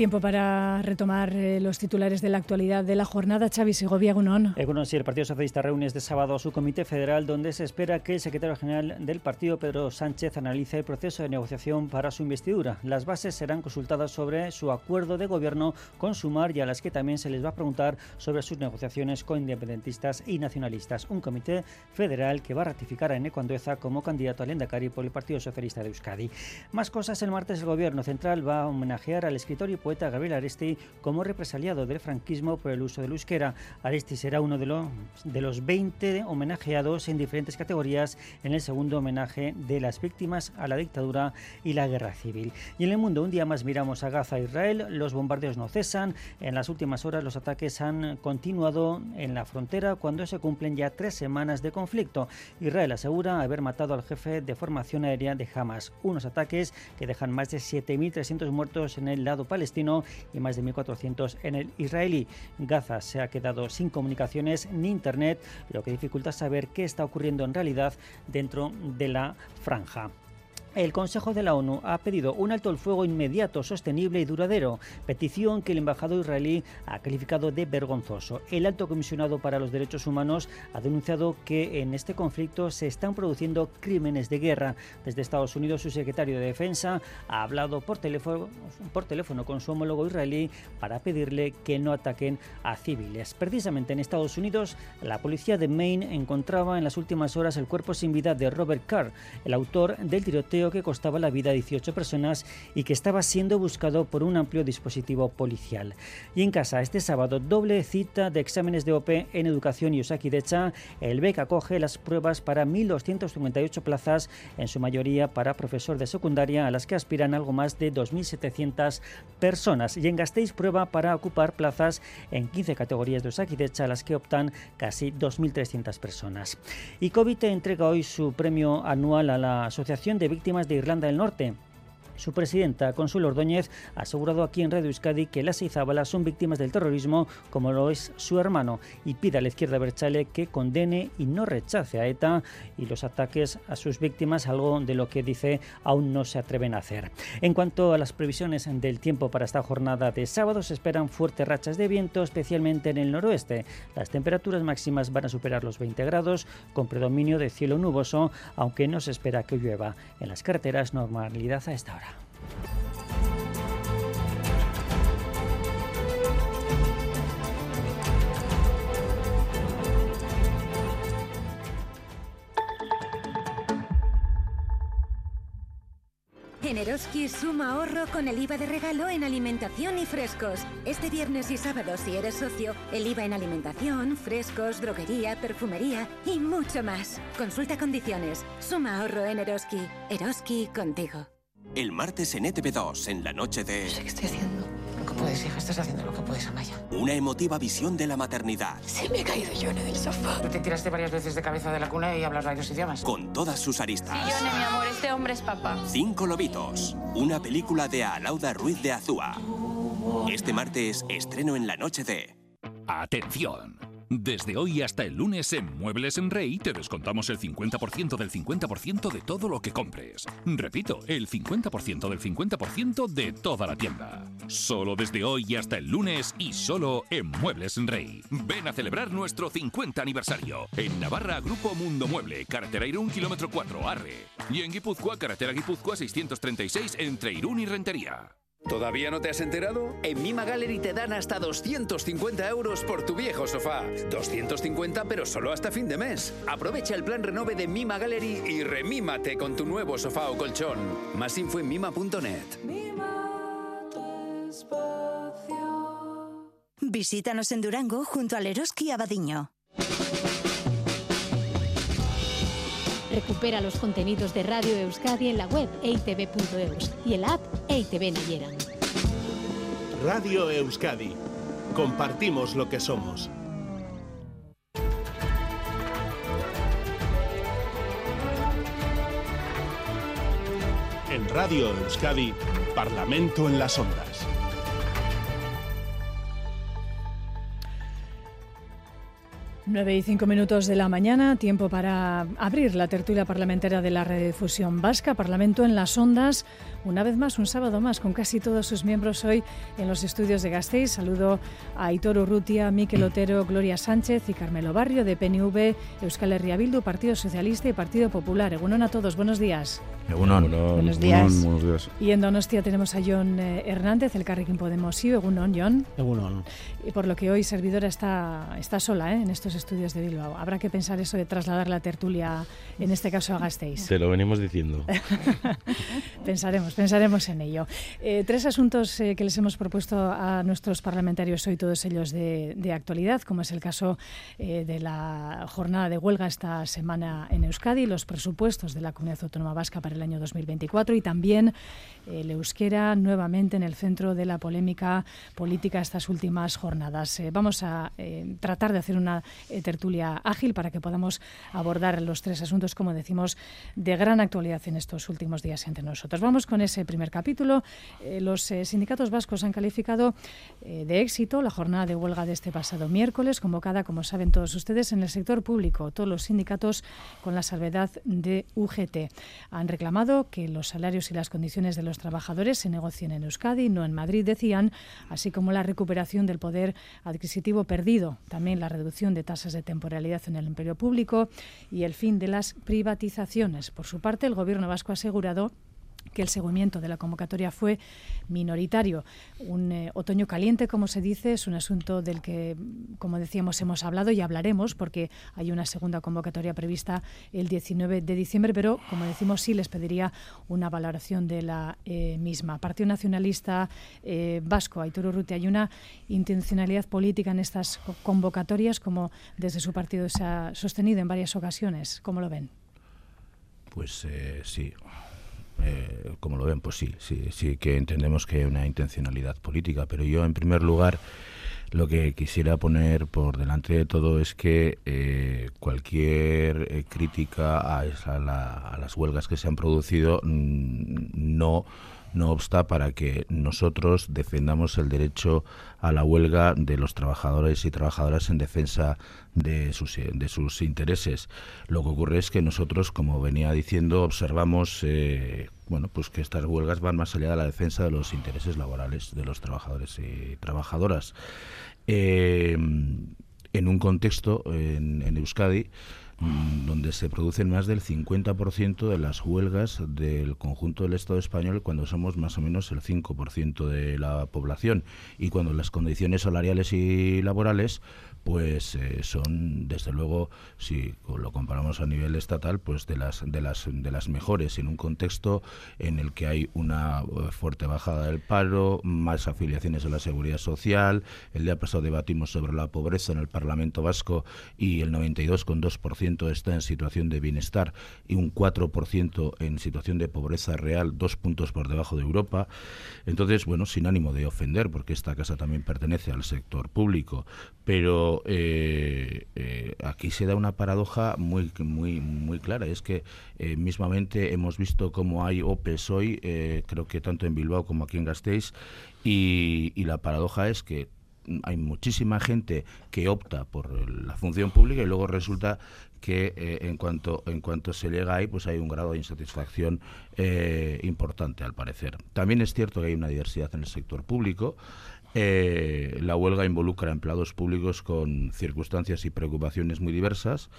Tiempo para retomar eh, los titulares de la actualidad de la jornada. Xavi Segovia, Gunón. Egunon, sí, el Partido Socialista reúne este sábado a su comité federal donde se espera que el secretario general del partido, Pedro Sánchez, analice el proceso de negociación para su investidura. Las bases serán consultadas sobre su acuerdo de gobierno con Sumar y a las que también se les va a preguntar sobre sus negociaciones con independentistas y nacionalistas. Un comité federal que va a ratificar a Eneco Andueza como candidato al Endacari por el Partido Socialista de Euskadi. Más cosas, el martes el gobierno central va a homenajear al escritor y poeta Gabriel Aresti como represaliado del franquismo por el uso del euskera. Aresti será uno de los, de los 20 homenajeados en diferentes categorías en el segundo homenaje de las víctimas a la dictadura y la guerra civil. Y en el mundo, un día más miramos a Gaza e Israel, los bombardeos no cesan, en las últimas horas los ataques han continuado en la frontera cuando se cumplen ya tres semanas de conflicto. Israel asegura haber matado al jefe de formación aérea de Hamas, unos ataques que dejan más de 7.300 muertos en el lado palestino y más de 1.400 en el israelí. Gaza se ha quedado sin comunicaciones ni internet, lo que dificulta saber qué está ocurriendo en realidad dentro de la franja. El Consejo de la ONU ha pedido un alto el fuego inmediato, sostenible y duradero, petición que el embajador israelí ha calificado de vergonzoso. El alto comisionado para los derechos humanos ha denunciado que en este conflicto se están produciendo crímenes de guerra. Desde Estados Unidos, su secretario de Defensa ha hablado por teléfono, por teléfono con su homólogo israelí para pedirle que no ataquen a civiles. Precisamente en Estados Unidos, la policía de Maine encontraba en las últimas horas el cuerpo sin vida de Robert Carr, el autor del tiroteo que costaba la vida a 18 personas y que estaba siendo buscado por un amplio dispositivo policial. Y en casa, este sábado, doble cita de exámenes de OP en educación y Decha. El BEC acoge las pruebas para 1.258 plazas, en su mayoría para profesor de secundaria, a las que aspiran algo más de 2.700 personas. Y en Gasteiz prueba para ocupar plazas en 15 categorías de Decha, a las que optan casi 2.300 personas. Y COVID entrega hoy su premio anual a la Asociación de Víctimas de Irlanda del Norte. Su presidenta, Consuelo Ordóñez, ha asegurado aquí en Radio Euskadi que las Izábalas son víctimas del terrorismo, como lo es su hermano, y pide a la izquierda Berchale que condene y no rechace a ETA y los ataques a sus víctimas, algo de lo que dice aún no se atreven a hacer. En cuanto a las previsiones del tiempo para esta jornada de sábado, se esperan fuertes rachas de viento, especialmente en el noroeste. Las temperaturas máximas van a superar los 20 grados, con predominio de cielo nuboso, aunque no se espera que llueva. En las carreteras, normalidad a esta hora. En Eroski suma ahorro con el IVA de regalo en alimentación y frescos. Este viernes y sábado, si eres socio, el IVA en alimentación, frescos, droguería, perfumería y mucho más. Consulta condiciones. Suma ahorro en Eroski. Eroski contigo. El martes en ETV2, en la noche de... No sé qué estoy haciendo. Lo que puedes, hija, estás haciendo lo que puedes, Amaya. Una emotiva visión de la maternidad. Se me ha caído yo en el sofá. Te tiraste varias veces de cabeza de la cuna y hablas varios idiomas. Con todas sus aristas. Sí, Yone, mi amor, este hombre es papá. Cinco lobitos. Una película de Alauda Ruiz de Azúa. Este martes, estreno en la noche de... Atención. Desde hoy hasta el lunes en Muebles en Rey te descontamos el 50% del 50% de todo lo que compres. Repito, el 50% del 50% de toda la tienda. Solo desde hoy hasta el lunes y solo en Muebles en Rey. Ven a celebrar nuestro 50 aniversario. En Navarra, Grupo Mundo Mueble, carretera Irún, kilómetro 4, Arre. Y en Guipúzcoa, carretera Guipúzcoa 636 entre Irún y Rentería. ¿Todavía no te has enterado? En Mima Gallery te dan hasta 250 euros por tu viejo sofá. 250 pero solo hasta fin de mes. Aprovecha el plan renove de Mima Gallery y remímate con tu nuevo sofá o colchón. Más info en mima.net. Visítanos en Durango junto al Eroski Abadiño. Recupera los contenidos de Radio Euskadi en la web eitv.eus y en la app EITV Nayeran. Radio Euskadi. Compartimos lo que somos. En Radio Euskadi, Parlamento en las Ondas. 9 y 5 minutos de la mañana, tiempo para abrir la tertulia parlamentaria de la Redifusión Vasca, Parlamento en las Ondas. Una vez más, un sábado más, con casi todos sus miembros hoy en los estudios de Gasteiz. Saludo a Aitor Urrutia, Miquel Otero, Gloria Sánchez y Carmelo Barrio de PNV, Euskal Herria Bildu, Partido Socialista y Partido Popular. Egunon a todos, buenos días. Egunon. Buenos días. buenos días. Y en Donostia tenemos a John eh, Hernández, el Carrequín Podemos. Sí, Egunon, John. Egunon. Y por lo que hoy servidora está, está sola ¿eh? en estos estudios de Bilbao. Habrá que pensar eso de trasladar la tertulia, en este caso a Gasteiz. Te lo venimos diciendo. pensaremos, pensaremos en ello. Eh, tres asuntos eh, que les hemos propuesto a nuestros parlamentarios hoy, todos ellos de, actualidad, como es el caso de la jornada de huelga esta semana en Euskadi, los presupuestos de la Comunidad Autónoma Vasca para el año 2024 y también el euskera nuevamente en el centro de la polémica política estas últimas jornadas. Vamos a tratar de hacer una tertulia ágil para que podamos abordar los tres asuntos, como decimos, de gran actualidad en estos últimos días entre nosotros. Vamos con ese primer capítulo. Eh, los eh, sindicatos vascos han calificado eh, de éxito la jornada de huelga de este pasado miércoles, convocada, como saben todos ustedes, en el sector público. Todos los sindicatos con la salvedad de UGT han reclamado que los salarios y las condiciones de los trabajadores se negocien en Euskadi, no en Madrid, decían, así como la recuperación del poder adquisitivo perdido, también la reducción de tasas de temporalidad en el empleo público y el fin de las privatizaciones. Por su parte, el Gobierno vasco ha asegurado que el seguimiento de la convocatoria fue minoritario. Un eh, otoño caliente, como se dice, es un asunto del que, como decíamos, hemos hablado y hablaremos porque hay una segunda convocatoria prevista el 19 de diciembre, pero, como decimos, sí les pediría una valoración de la eh, misma. Partido Nacionalista eh, Vasco, Aitor Urruti, hay una intencionalidad política en estas convocatorias, como desde su partido se ha sostenido en varias ocasiones. ¿Cómo lo ven? Pues sí, eh, como lo ven, pues sí, sí, sí que entendemos que hay una intencionalidad política, pero yo en primer lugar lo que quisiera poner por delante de todo es que eh, cualquier eh, crítica a, a, las huelgas que se han producido mm, no no obsta para que nosotros defendamos el derecho a la huelga de los trabajadores y trabajadoras en defensa de sus, de sus intereses. Lo que ocurre es que nosotros, como venía diciendo, observamos eh, bueno, pues que estas huelgas van más allá de la defensa de los intereses laborales de los trabajadores y trabajadoras. Eh, en un contexto en, Euskadi donde se producen más del 50% de las huelgas del conjunto del Estado español cuando somos más o menos el 5% de la población. Y cuando las condiciones salariales y laborales pues eh, son desde luego si lo comparamos a nivel estatal pues de las de las de las mejores en un contexto en el que hay una eh, fuerte bajada del paro más afiliaciones a la seguridad social el día pasado debatimos sobre la pobreza en el Parlamento Vasco y el 92,2% está en situación de bienestar y un 4% en situación de pobreza real dos puntos por debajo de Europa. Entonces bueno sin ánimo de ofender porque esta casa también pertenece al sector público pero eh, eh, aquí se da una paradoja muy muy muy clara. Es que eh, mismamente hemos visto cómo hay OPEs hoy creo que tanto en Bilbao como aquí en Gasteiz y, la paradoja es que hay muchísima gente que opta por la función pública y luego resulta que en cuanto en cuanto se llega ahí pues hay un grado de insatisfacción importante al parecer. También es cierto que hay una diversidad en el sector público eh, la huelga involucra empleados públicos con circunstancias y preocupaciones muy diversas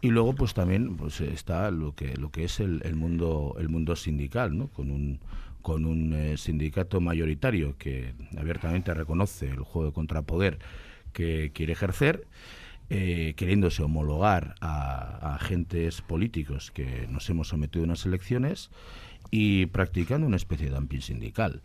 y luego pues también pues está lo que lo que es el, mundo el mundo sindical ¿no? con un con un eh, sindicato mayoritario que abiertamente reconoce el juego de contrapoder que quiere ejercer eh, queriéndose homologar a, a agentes políticos que nos hemos sometido a unas elecciones y practicando una especie de dumping sindical.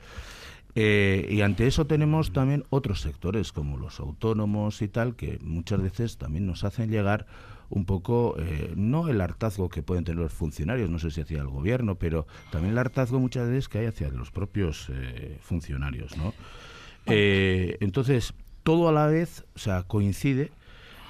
Eh, y ante eso tenemos también otros sectores como los autónomos y tal, que muchas veces también nos hacen llegar un poco, eh, no el hartazgo que pueden tener los funcionarios, no sé si hacia el gobierno, pero también el hartazgo muchas veces que hay hacia los propios eh, funcionarios, ¿no? entonces, todo a la vez, o sea, coincide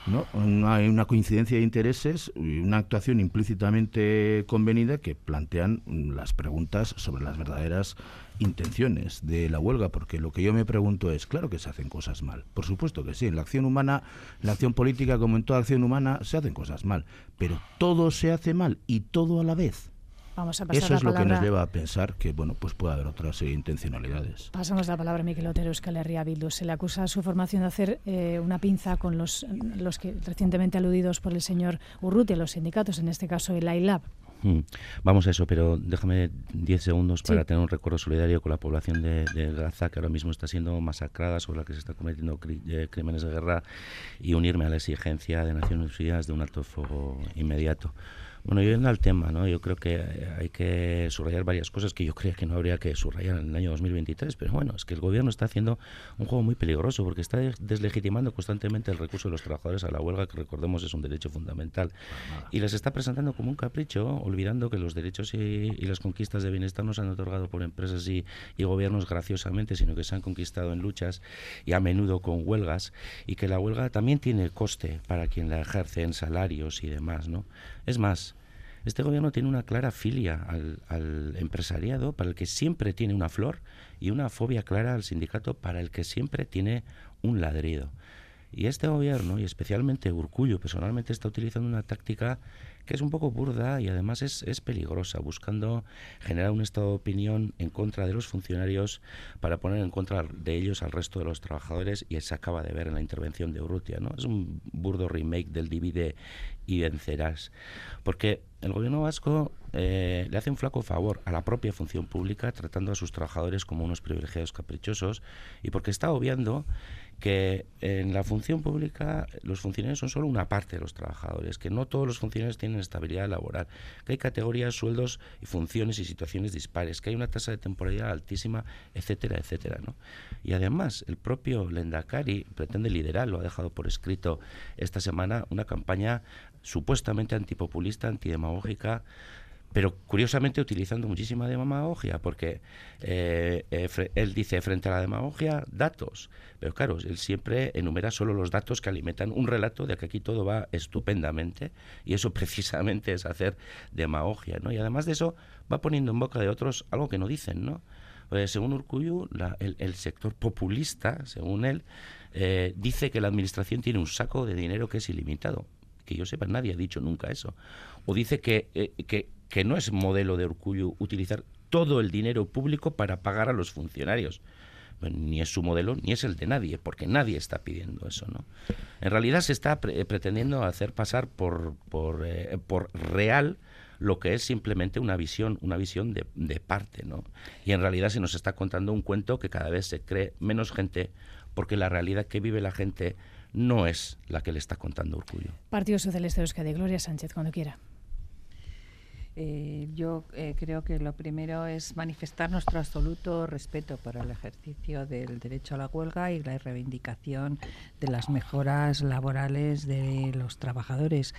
¿no? Hay una coincidencia de intereses y una actuación implícitamente convenida que plantean las preguntas sobre las verdaderas intenciones de la huelga, porque lo que yo me pregunto es, claro que se hacen cosas mal, por supuesto que sí, en la acción humana, en la acción política como en toda acción humana, se hacen cosas mal, pero todo se hace mal y todo a la vez. Vamos a pasar Eso es la lo que nos lleva a pensar que bueno pues puede haber otras eh, intencionalidades. Pasamos la palabra a Miquel Otero, Euskal Herria Bildu. Se le acusa a su formación de hacer eh, una pinza con los, los que recientemente aludidos por el señor Urrutia, los sindicatos, en este caso el ILAB. Mm, Vamos a eso, pero déjame 10 segundos para Sí. tener un recuerdo solidario con la población de, de Gaza, que ahora mismo está siendo masacrada, sobre la que se están cometiendo eh, crímenes de guerra, y unirme a la exigencia de Naciones Unidas de un alto fuego inmediato. Bueno, yendo al tema, ¿no? yo creo que eh, hay que subrayar varias cosas que yo creía que no habría que subrayar en el año 2023, pero bueno, es que el gobierno está haciendo un juego muy peligroso porque está des- deslegitimando constantemente el recurso de los trabajadores a la huelga, que recordemos es un derecho fundamental, y les está presentando como un capricho, olvidando que los derechos y, y las conquistas de bienestar no se han otorgado por empresas y, y gobiernos graciosamente, sino que se han conquistado en luchas y a menudo con huelgas, y que la huelga también tiene coste para quien la ejerce en salarios y demás, ¿no? Es más, este gobierno tiene una clara filia al, empresariado para el que siempre tiene una flor y una fobia clara al sindicato para el que siempre tiene un ladrido. Y este gobierno, y especialmente Urcullo, personalmente está utilizando una táctica que es un poco burda y además es, es peligrosa, buscando generar un estado de opinión en contra de los funcionarios para poner en contra de ellos al resto de los trabajadores y se acaba de ver en la intervención de Urrutia. ¿no? Es un burdo remake del divide y vencerás. Porque el gobierno vasco eh, le hace un flaco favor a la propia función pública tratando a sus trabajadores como unos privilegiados caprichosos y porque está obviando que en la función pública los funcionarios son solo una parte de los trabajadores, que no todos los funcionarios tienen estabilidad laboral, que hay categorías, sueldos y funciones y situaciones dispares, que hay una tasa de temporalidad altísima, etcétera, etcétera. ¿no? Y además el propio Lendakari pretende liderar, lo ha dejado por escrito esta semana, una campaña supuestamente antipopulista, antidemagógica, pero curiosamente utilizando muchísima demagogia, porque eh, eh, él dice frente a la demagogia, datos. Pero claro, él siempre enumera solo los datos que alimentan un relato de que aquí todo va estupendamente, y eso precisamente es hacer demagogia, ¿no? Y además de eso, va poniendo en boca de otros algo que no dicen, ¿no? Eh, según Urcuyu, el, el sector populista, según él, dice que la administración tiene un saco de dinero que es ilimitado. Que yo sepa, nadie ha dicho nunca eso. O dice que, que, que no es modelo de Urcuyu utilizar todo el dinero público para pagar a los funcionarios. Ni es su modelo ni es el de nadie, porque nadie está pidiendo eso, ¿no? En realidad se está pre- pretendiendo hacer pasar por, por, eh, por real lo que es simplemente una visión, una visión de, de parte, ¿no? Y en realidad se nos está contando un cuento que cada vez se cree menos gente, porque la realidad que vive la gente no es la que le está contando Urcullo. Partido Socialista de Euskadi, Gloria Sánchez, cuando quiera. Eh, yo eh, creo que lo primero es manifestar nuestro absoluto respeto por el ejercicio del derecho a la huelga y la reivindicación de las mejoras laborales de los trabajadores.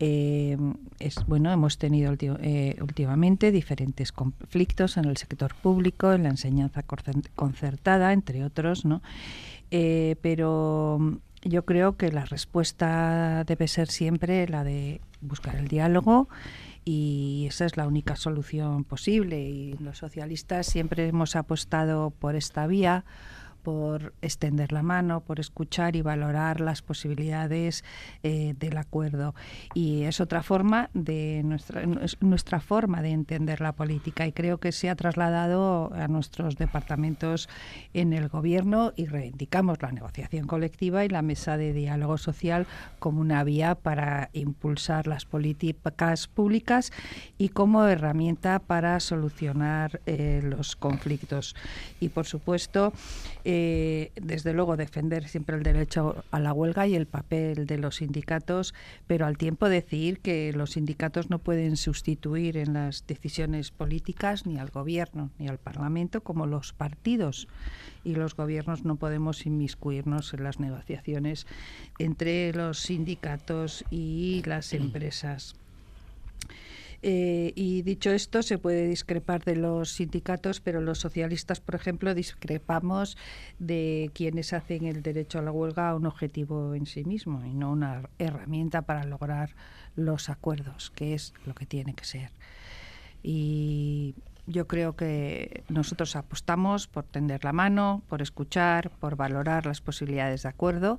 Eh, es bueno, hemos tenido eh, últimamente diferentes conflictos en el sector público, en la enseñanza concertada, entre otros, ¿no? Eh, pero yo creo que la respuesta debe ser siempre la de buscar el diálogo y esa es la única solución posible. Y los socialistas siempre hemos apostado por esta vía por extender la mano, por escuchar y valorar las posibilidades eh, del acuerdo. Y es otra forma de nuestra, es nuestra forma de entender la política y creo que se ha trasladado a nuestros departamentos en el gobierno y reivindicamos la negociación colectiva y la mesa de diálogo social como una vía para impulsar las políticas públicas y como herramienta para solucionar eh, los conflictos. Y por supuesto, eh, desde luego defender siempre el derecho a la huelga y el papel de los sindicatos, pero al tiempo decir que los sindicatos no pueden sustituir en las decisiones políticas ni al gobierno ni al parlamento como los partidos y los gobiernos no podemos inmiscuirnos en las negociaciones entre los sindicatos y las empresas. Eh, y dicho esto, se puede discrepar de los sindicatos, pero los socialistas, por ejemplo, discrepamos de quienes hacen el derecho a la huelga un objetivo en sí mismo y no una herramienta para lograr los acuerdos, que es lo que tiene que ser. Yo creo que nosotros apostamos por tender la mano, por escuchar, por valorar las posibilidades de acuerdo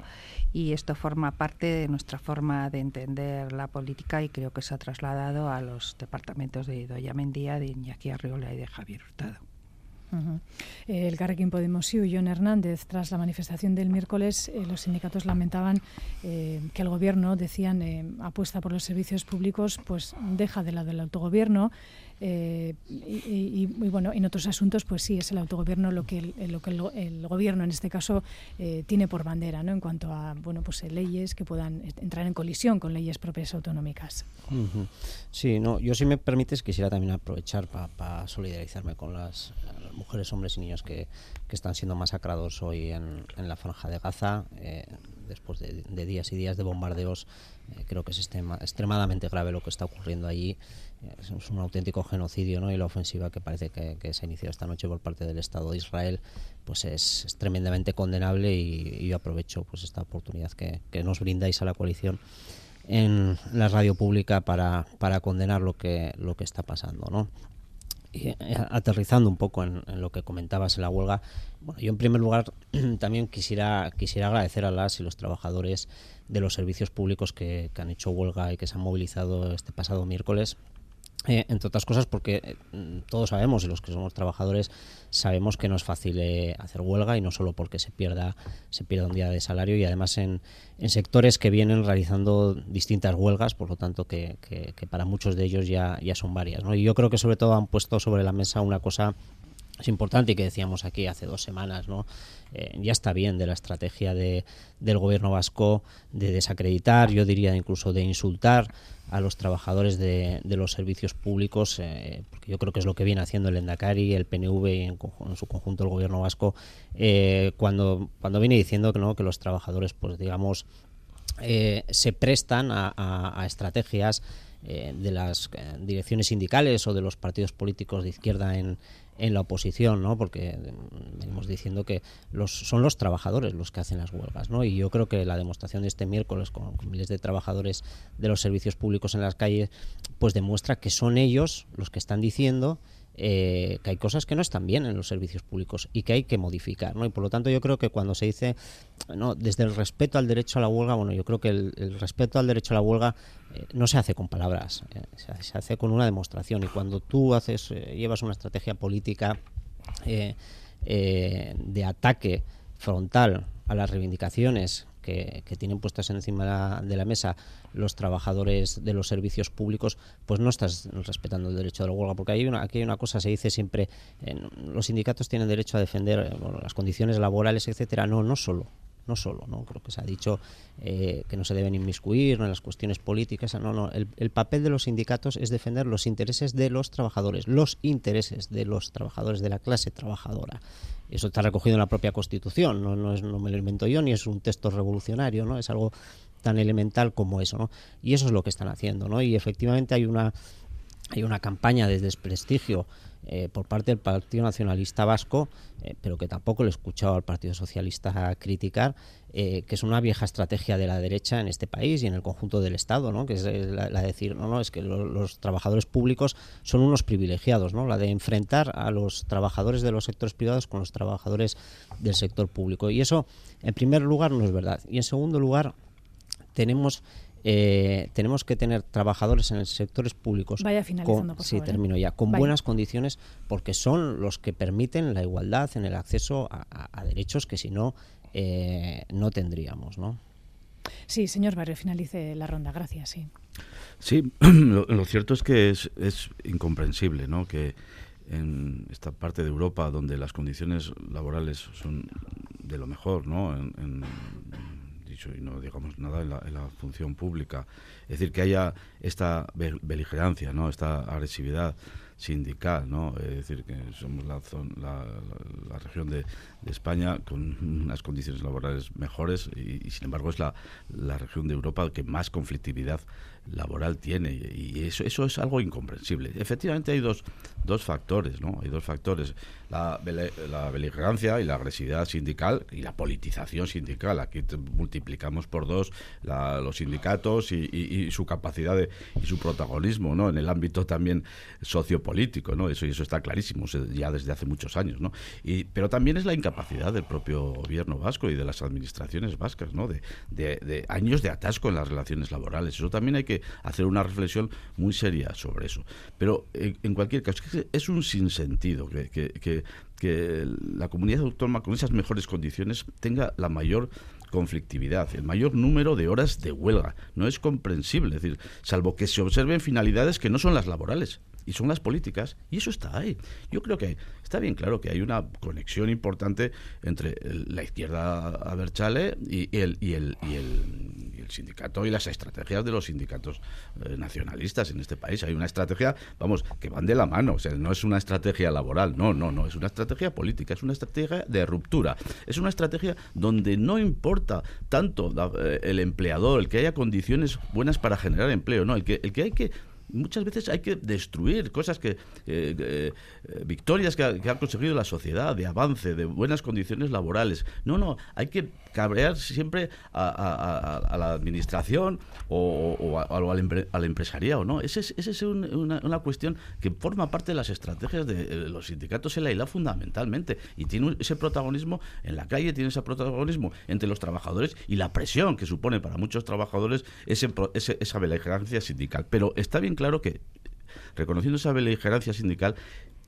y esto forma parte de nuestra forma de entender la política y creo que se ha trasladado a los departamentos de Idoya Mendía, de Iñaki Arriola y de Javier Hurtado. El Carrequín Podemos y John Hernández, tras la manifestación del miércoles, eh, los sindicatos lamentaban eh, que el gobierno, decían, eh, apuesta por los servicios públicos, pues deja de lado el autogobierno eh, y, bueno, en otros asuntos, pues sí, es el autogobierno lo que el, lo que el, gobierno, en este caso, eh, tiene por bandera, ¿no? En cuanto a, bueno, pues eh, leyes que puedan entrar en colisión con leyes propias autonómicas. Sí, no, yo si me permites quisiera también aprovechar para solidarizarme con las, mujeres, hombres y niños que, que están siendo masacrados hoy en, en la franja de Gaza, después de, días y días de bombardeos. creo que es extremadamente grave lo que está ocurriendo allí es un auténtico genocidio ¿no? y la ofensiva que parece que, se ha iniciado esta noche por parte del Estado de Israel pues es, tremendamente condenable y, yo aprovecho pues esta oportunidad que, nos brindáis a la coalición en la radio pública para, para condenar lo que lo que está pasando ¿no? Y, eh, aterrizando un poco en, lo que comentabas en la huelga bueno yo en primer lugar también quisiera quisiera agradecer a las y los trabajadores de los servicios públicos que, que han hecho huelga y que se han movilizado este pasado miércoles eh, entre otras cosas porque eh, todos sabemos, y los que somos trabajadores sabemos que no es fácil eh, hacer huelga y no solo porque se pierda se pierda un día de salario y además en, en sectores que vienen realizando distintas huelgas, por lo tanto que, que, para muchos de ellos ya, ya son varias. ¿no? Y yo creo que sobre todo han puesto sobre la mesa una cosa es importante y que decíamos aquí hace dos semanas, ¿no? Ya está bien de la estrategia de, del gobierno vasco de desacreditar, yo diría incluso de insultar a los trabajadores de, los servicios públicos, eh, porque yo creo que es lo que viene haciendo el Endacari, el PNV y en, su conjunto el gobierno vasco, eh, cuando, cuando viene diciendo que, ¿no? que los trabajadores, pues digamos, eh, se prestan a estrategias eh, de las eh, direcciones sindicales o de los partidos políticos de izquierda en, en la oposición, ¿no? porque mm, venimos diciendo que los, son los trabajadores los que hacen las huelgas. ¿no? Y yo creo que la demostración de este miércoles con, miles de trabajadores de los servicios públicos en las calles, pues demuestra que son ellos los que están diciendo eh, que hay cosas que no están bien en los servicios públicos y que hay que modificar, ¿no? Y por lo tanto yo creo que cuando se dice, no, desde el respeto al derecho a la huelga, bueno, yo creo que el, respeto al derecho a la huelga eh, no se hace con palabras, eh, se, hace con una demostración y cuando tú haces, llevas una estrategia política de ataque frontal a las reivindicaciones que, tienen puestas encima de la mesa los trabajadores de los servicios públicos, pues no estás respetando el derecho de la huelga, porque hay una, aquí hay una cosa, se dice siempre, los sindicatos tienen derecho a defender eh, las condiciones laborales, etcétera, no, no solo, no solo, ¿no? Creo que se ha dicho eh, que no se deben inmiscuir en las cuestiones políticas, no, no, el, el, papel de los sindicatos es defender los intereses de los trabajadores, los intereses de los trabajadores de la clase trabajadora. Eso está recogido en la propia Constitución, no, no, es, no me lo invento yo, ni es un texto revolucionario, ¿no? Es algo tan elemental como eso, ¿no? Y eso es lo que están haciendo, ¿no? Y efectivamente hay una hay una campaña de desprestigio eh, por parte del Partido Nacionalista Vasco, eh, pero que tampoco le he escuchado al Partido Socialista criticar, eh, que es una vieja estrategia de la derecha en este país y en el conjunto del Estado, ¿no? que es la, de decir, no, no, es que los trabajadores públicos son unos privilegiados, ¿no? la de enfrentar a los trabajadores de los sectores privados con los trabajadores del sector público. Y eso, en primer lugar, no es verdad. Y en segundo lugar, tenemos eh, tenemos que tener trabajadores en el sectores públicos Vaya finalizando, con, sí, ¿eh? termino ya, con buenas condiciones porque son los que permiten la igualdad en el acceso a, derechos que si no eh, no tendríamos, ¿no? Sí, señor Barrio, finalice la ronda. Gracias. Sí, sí lo, cierto es que es, es incomprensible, ¿no? Que en esta parte de Europa donde las condiciones laborales son de lo mejor, ¿no? en y no digamos nada en la, función pública. Es decir, que haya esta beligerancia, ¿no? esta agresividad sindical, ¿no? Es decir, que somos la, la, región de, España con unas condiciones laborales mejores y, sin embargo es la, la región de Europa que más conflictividad laboral tiene y eso eso es algo incomprensible. Efectivamente hay dos, dos factores, ¿no? Hay dos factores, la, la beligerancia y la agresividad sindical y la politización sindical. Aquí multiplicamos por dos los sindicatos y, su capacidad de, y su protagonismo, ¿no? En el ámbito también sociopolítico, ¿no? Eso y eso está clarísimo ya desde hace muchos años, ¿no? Y, pero también es la incapacidad del propio gobierno vasco y de las administraciones vascas, ¿no? De, de años de atasco en las relaciones laborales. Eso también hay que hacer una reflexión muy seria sobre eso. Pero en, cualquier caso, es un sinsentido que, que, que, la comunidad autónoma con esas mejores condiciones tenga la mayor conflictividad, el mayor número de horas de huelga. No es comprensible, es decir, salvo que se observen finalidades que no son las laborales y son las políticas, y eso está ahí. Yo creo que está bien claro que hay una conexión importante entre la izquierda Aberchale y el, y el, y el, sindicato y las estrategias de los sindicatos eh, nacionalistas en este país. Hay una estrategia, vamos, que van de la mano, o sea, no es una estrategia laboral, no, no, no, es una estrategia política, es una estrategia de ruptura, es una estrategia donde no importa tanto eh, el empleador, el que haya condiciones buenas para generar empleo, no, el que, el que hay que muchas veces hay que destruir cosas que, eh, victorias que ha, conseguido la sociedad, de avance, de buenas condiciones laborales. No, no, hay que cabrear siempre a, la administración o, al, empresariado, ¿no? Esa es, ese es una, cuestión que forma parte de las estrategias de eh, los sindicatos en la isla fundamentalmente y tiene ese protagonismo en la calle, tiene ese protagonismo entre los trabajadores y la presión que supone para muchos trabajadores ese, esa beligerancia sindical. Pero está bien claro que, reconociendo esa beligerancia sindical,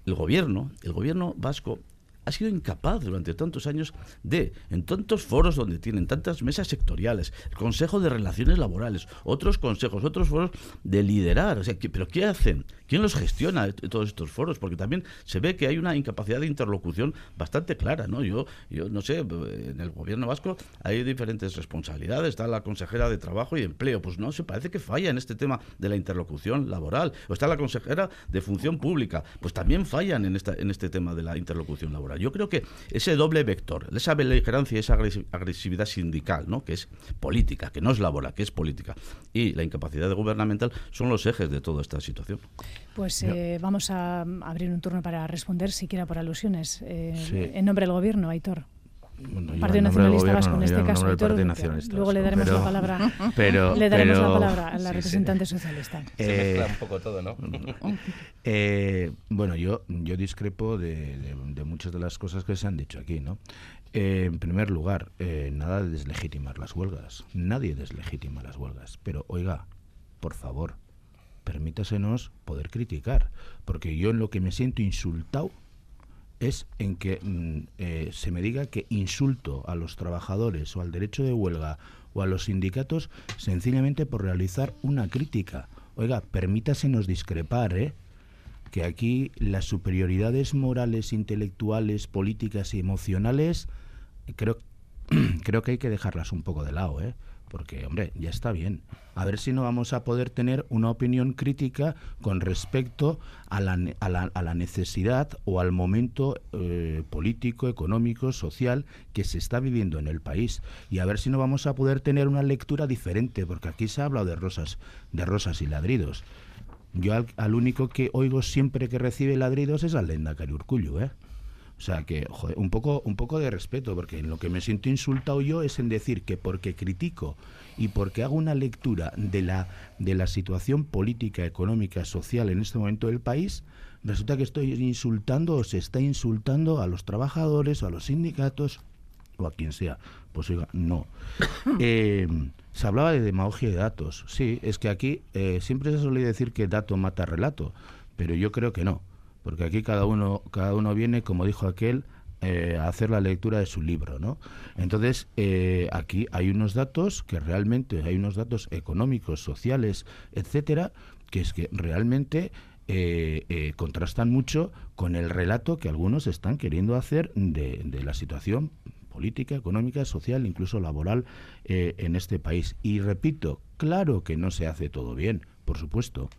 el gobierno, el gobierno vasco ha sido incapaz durante tantos años de, en tantos foros donde tienen tantas mesas sectoriales, el Consejo de Relaciones Laborales, otros consejos, otros foros de liderar. O sea, ¿pero qué hacen? ¿Quién los gestiona todos estos foros? Porque también se ve que hay una incapacidad de interlocución bastante clara, ¿no? Yo, yo no sé, en el gobierno vasco hay diferentes responsabilidades. Está la consejera de Trabajo y Empleo. Pues no, se parece que falla en este tema de la interlocución laboral. O está la consejera de Función Pública. Pues también fallan en, esta, en este tema de la interlocución laboral. Yo creo que ese doble vector, esa beligerancia y esa agresividad sindical, ¿no? que es política, que no es laboral, que es política, y la incapacidad gubernamental son los ejes de toda esta situación. Pues eh, vamos a abrir un turno para responder, siquiera por alusiones. Eh, en nombre del Gobierno, Aitor. Partido Nacionalista Vasco en este caso. luego le daremos la palabra. Pero, le daremos la palabra a la representante socialista. Se mezcla un poco todo, ¿no? Eh, bueno, yo yo discrepo de, muchas de las cosas que se han dicho aquí, ¿no? Eh, en primer lugar, eh, nada de deslegitimar las huelgas. Nadie deslegitima las huelgas. Pero, oiga, por favor, permítasenos poder criticar. Porque yo en lo que me siento insultado es en que mm, eh, se me diga que insulto a los trabajadores o al derecho de huelga o a los sindicatos sencillamente por realizar una crítica. Oiga, permítasenos discrepar, ¿eh? que aquí las superioridades morales, intelectuales, políticas y emocionales creo, creo que hay que dejarlas un poco de lado, ¿eh? Porque, hombre, ya está bien. A ver si no vamos a poder tener una opinión crítica con respecto a la, a la, a la necesidad o al momento eh, político, económico, social que se está viviendo en el país. Y a ver si no vamos a poder tener una lectura diferente, porque aquí se ha hablado de rosas, de rosas y ladridos. Yo al, único que oigo siempre que recibe ladridos es al Lenda Urcullu, ¿eh? O sea que, joder, un poco, un poco de respeto, porque en lo que me siento insultado yo es en decir que porque critico y porque hago una lectura de la, de la situación política, económica, social en este momento del país, resulta que estoy insultando o se está insultando a los trabajadores o a los sindicatos o a quien sea. Pues oiga, no. Eh, se hablaba de demagogia de datos. Sí, es que aquí eh, siempre se suele decir que dato mata relato, pero yo creo que no porque aquí cada uno, cada uno viene, como dijo aquel, eh, a hacer la lectura de su libro, ¿no? Entonces, eh, aquí hay unos datos que realmente, hay unos datos económicos, sociales, etcétera, que es que realmente eh, contrastan mucho con el relato que algunos están queriendo hacer de, de la situación política, económica, social, incluso laboral en este país. Y repito, claro que no se hace todo bien, por supuesto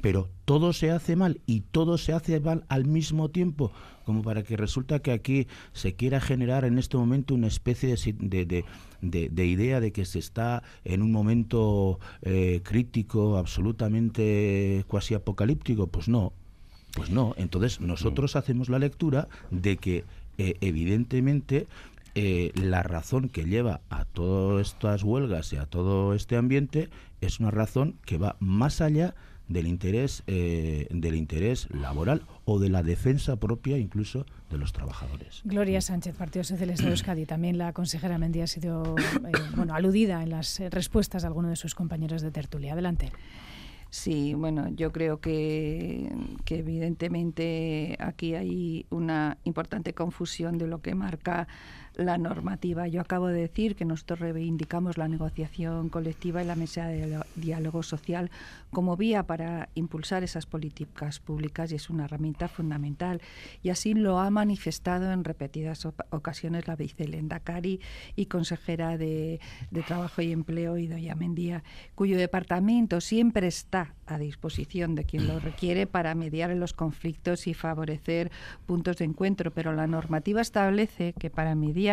pero todo se hace mal y todo se hace mal al mismo tiempo, como para que resulta que aquí se quiera generar en este momento una especie de, de, idea de que se está en un momento eh, crítico, absolutamente cuasi apocalíptico. Pues no, pues no. Entonces nosotros hacemos la lectura de que eh, evidentemente eh, la razón que lleva a todas estas huelgas y a todo este ambiente es una razón que va más allá del interés eh, del interés laboral o de la defensa propia incluso de los trabajadores. Gloria Sánchez, Partido Socialista de Euskadi. También la consejera Mendía ha sido eh, bueno, aludida en las respuestas de algunos de sus compañeros de tertulia. Adelante. Sí, bueno, yo creo que, que, evidentemente aquí hay una importante confusión de lo que marca la normativa. Yo acabo de decir que nosotros reivindicamos la negociación colectiva y la mesa de diálogo social como vía para impulsar esas políticas públicas y es una herramienta fundamental. Y así lo ha manifestado en repetidas ocasiones la vicelenda Cari y consejera de, Trabajo y Empleo, Idoia Mendía, cuyo departamento siempre está a disposición de quien lo requiere para mediar en los conflictos y favorecer puntos de encuentro. Pero la normativa establece que para mediar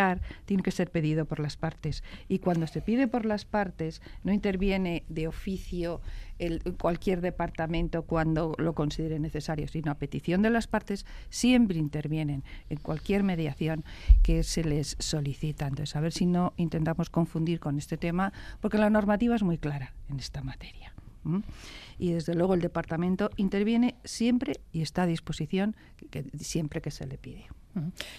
tiene que ser pedido por las partes. Y cuando se pide por las partes, no interviene de oficio el, cualquier departamento cuando lo considere necesario, sino a petición de las partes, siempre intervienen en cualquier mediación que se les solicita. Entonces, a ver si no intentamos confundir con este tema, porque la normativa es muy clara en esta materia. Y desde luego el departamento interviene siempre y está a disposición siempre que se le pide.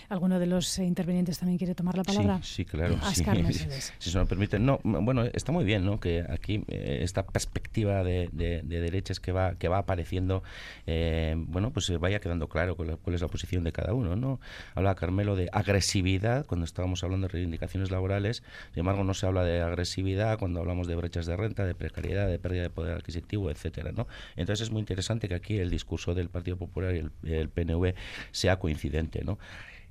¿Alguno de los intervinientes también quiere tomar la palabra? Sí, claro. Sí. si se me permite. No, bueno, está muy bien, ¿no? Que aquí eh, esta perspectiva de, derechas que va que va apareciendo, eh, bueno, pues se vaya quedando claro cuál, es la posición de cada uno, ¿no? Habla Carmelo de agresividad cuando estábamos hablando de reivindicaciones laborales. Sin embargo, no se habla de agresividad cuando hablamos de brechas de renta, de precariedad, de pérdida de poder adquisitivo, etcétera, ¿no? Entonces es muy interesante que aquí el discurso del Partido Popular y el, el PNV sea coincidente, ¿no?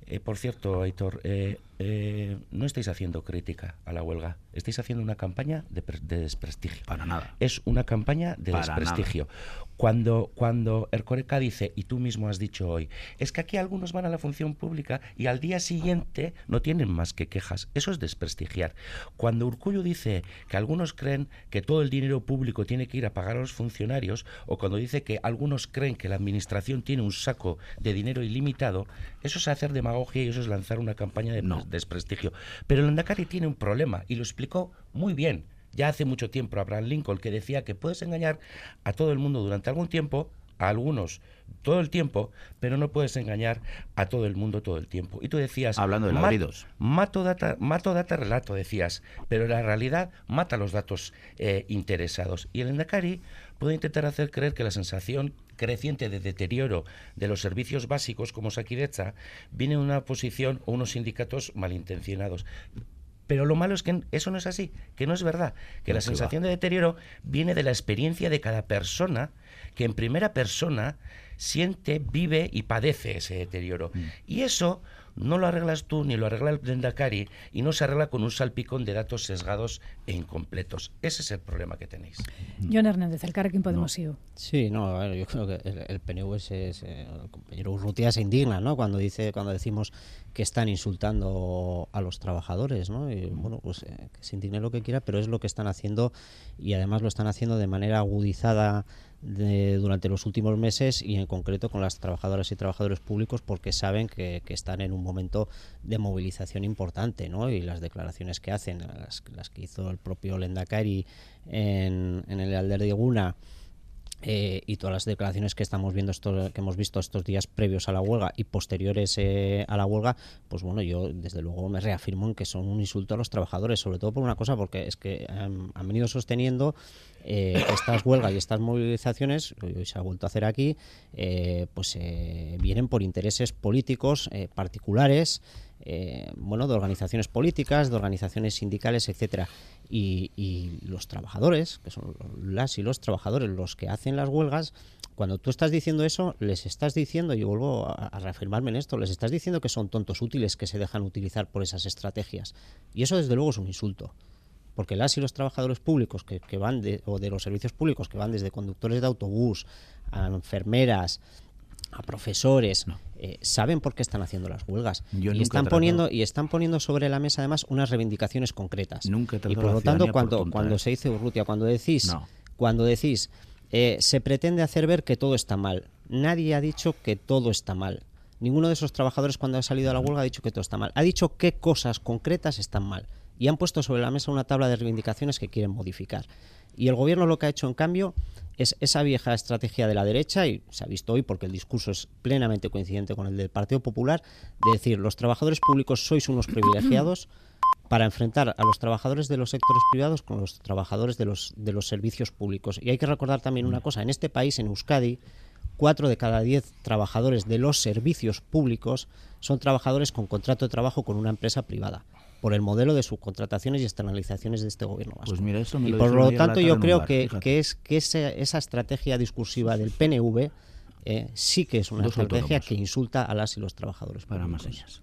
Eh, por cierto, Aitor, eh, eh, no estáis haciendo crítica a la huelga, estáis haciendo una campaña de, desprestigio. Para nada. Es una campaña de desprestigio. Cuando, cuando Ercoreca dice, y tú mismo has dicho hoy, es que aquí algunos van a la función pública y al día siguiente no tienen más que quejas. Eso es desprestigiar. Cuando Urcullo dice que algunos creen que todo el dinero público tiene que ir a pagar a los funcionarios, o cuando dice que algunos creen que la administración tiene un saco de dinero ilimitado, eso es hacer demagogia y eso es lanzar una campaña de desprestigio. Pero el Andacari tiene un problema y lo explicó muy bien ya hace mucho tiempo Abraham Lincoln que decía que puedes engañar a todo el mundo durante algún tiempo, a algunos todo el tiempo, pero no puedes engañar a todo el mundo todo el tiempo. Y tú decías... Hablando de ladridos. Mato data, mato data relato, decías, pero la realidad mata los datos eh, interesados. Y el Endacari puede intentar hacer creer que la sensación creciente de deterioro de los servicios básicos como Sakidecha viene una posición o unos sindicatos malintencionados. Pero lo malo es que eso no es así, que no es verdad, que la sensación de deterioro viene de la experiencia de cada persona, que en primera persona siente, vive y padece ese deterioro. Mm. Y eso no lo arreglas tú ni lo arregla el Dendakari y no se arregla con un salpicón de datos sesgados e incompletos. Ese es el problema que tenéis. John Hernández, el Carrequín Podemos no. Sí, no, yo creo que el, PNV, es, eh, el compañero Urrutia se indigna, ¿no? Cuando dice, cuando decimos que están insultando a los trabajadores, ¿no? Y bueno, pues eh, que se indigne lo que quiera, pero es lo que están haciendo y además lo están haciendo de manera agudizada durante los últimos meses y en concreto con las trabajadoras y trabajadores públicos porque saben que, están en un momento de movilización importante ¿no? y las declaraciones que hacen, las, las que hizo el propio Lendakari en, en el Alder de Guna eh, y todas las declaraciones que estamos viendo esto, que hemos visto estos días previos a la huelga y posteriores eh, a la huelga, pues bueno, yo desde luego me reafirmo en que son un insulto a los trabajadores, sobre todo por una cosa, porque es que han, venido sosteniendo eh, estas huelgas y estas movilizaciones, hoy se ha vuelto a hacer aquí, pues vienen por intereses políticos particulares. bueno, de organizaciones políticas, de organizaciones sindicales, etcétera. Y, los trabajadores, que son las y los trabajadores los que hacen las huelgas, cuando tú estás diciendo eso, les estás diciendo, y vuelvo a, reafirmarme en esto, les estás diciendo que son tontos útiles que se dejan utilizar por esas estrategias. Y eso desde luego es un insulto. porque las y los trabajadores públicos que, que van de, o de los servicios públicos que van desde conductores de autobús a enfermeras, a profesores, eh, saben por qué están haciendo las huelgas y están poniendo y están poniendo sobre la mesa además unas reivindicaciones concretas. Nunca y por lo tanto cuando cuando se dice Urrutia, cuando decís cuando decís eh, se pretende hacer ver que todo está mal. Nadie ha dicho que todo está mal. Ninguno de esos trabajadores cuando ha salido a la huelga ha dicho que todo está mal. Ha dicho qué cosas concretas están mal y han puesto sobre la mesa una tabla de reivindicaciones que quieren modificar. Y el gobierno lo que ha hecho en cambio es esa vieja estrategia de la derecha, y se ha visto hoy porque el discurso es plenamente coincidente con el del Partido Popular, de decir, los trabajadores públicos sois unos privilegiados para enfrentar a los trabajadores de los sectores privados con los trabajadores de los, de los servicios públicos. Y hay que recordar también una cosa, en este país, en Euskadi, cuatro de cada diez trabajadores de los servicios públicos son trabajadores con contrato de trabajo con una empresa privada por el modelo de subcontrataciones y externalizaciones de este gobierno vasco. Pues mira, eso y por lo tanto yo creo que, que, es que esa, esa, estrategia discursiva del PNV eh, sí que es una estrategia que insulta a las y los trabajadores para más ellas.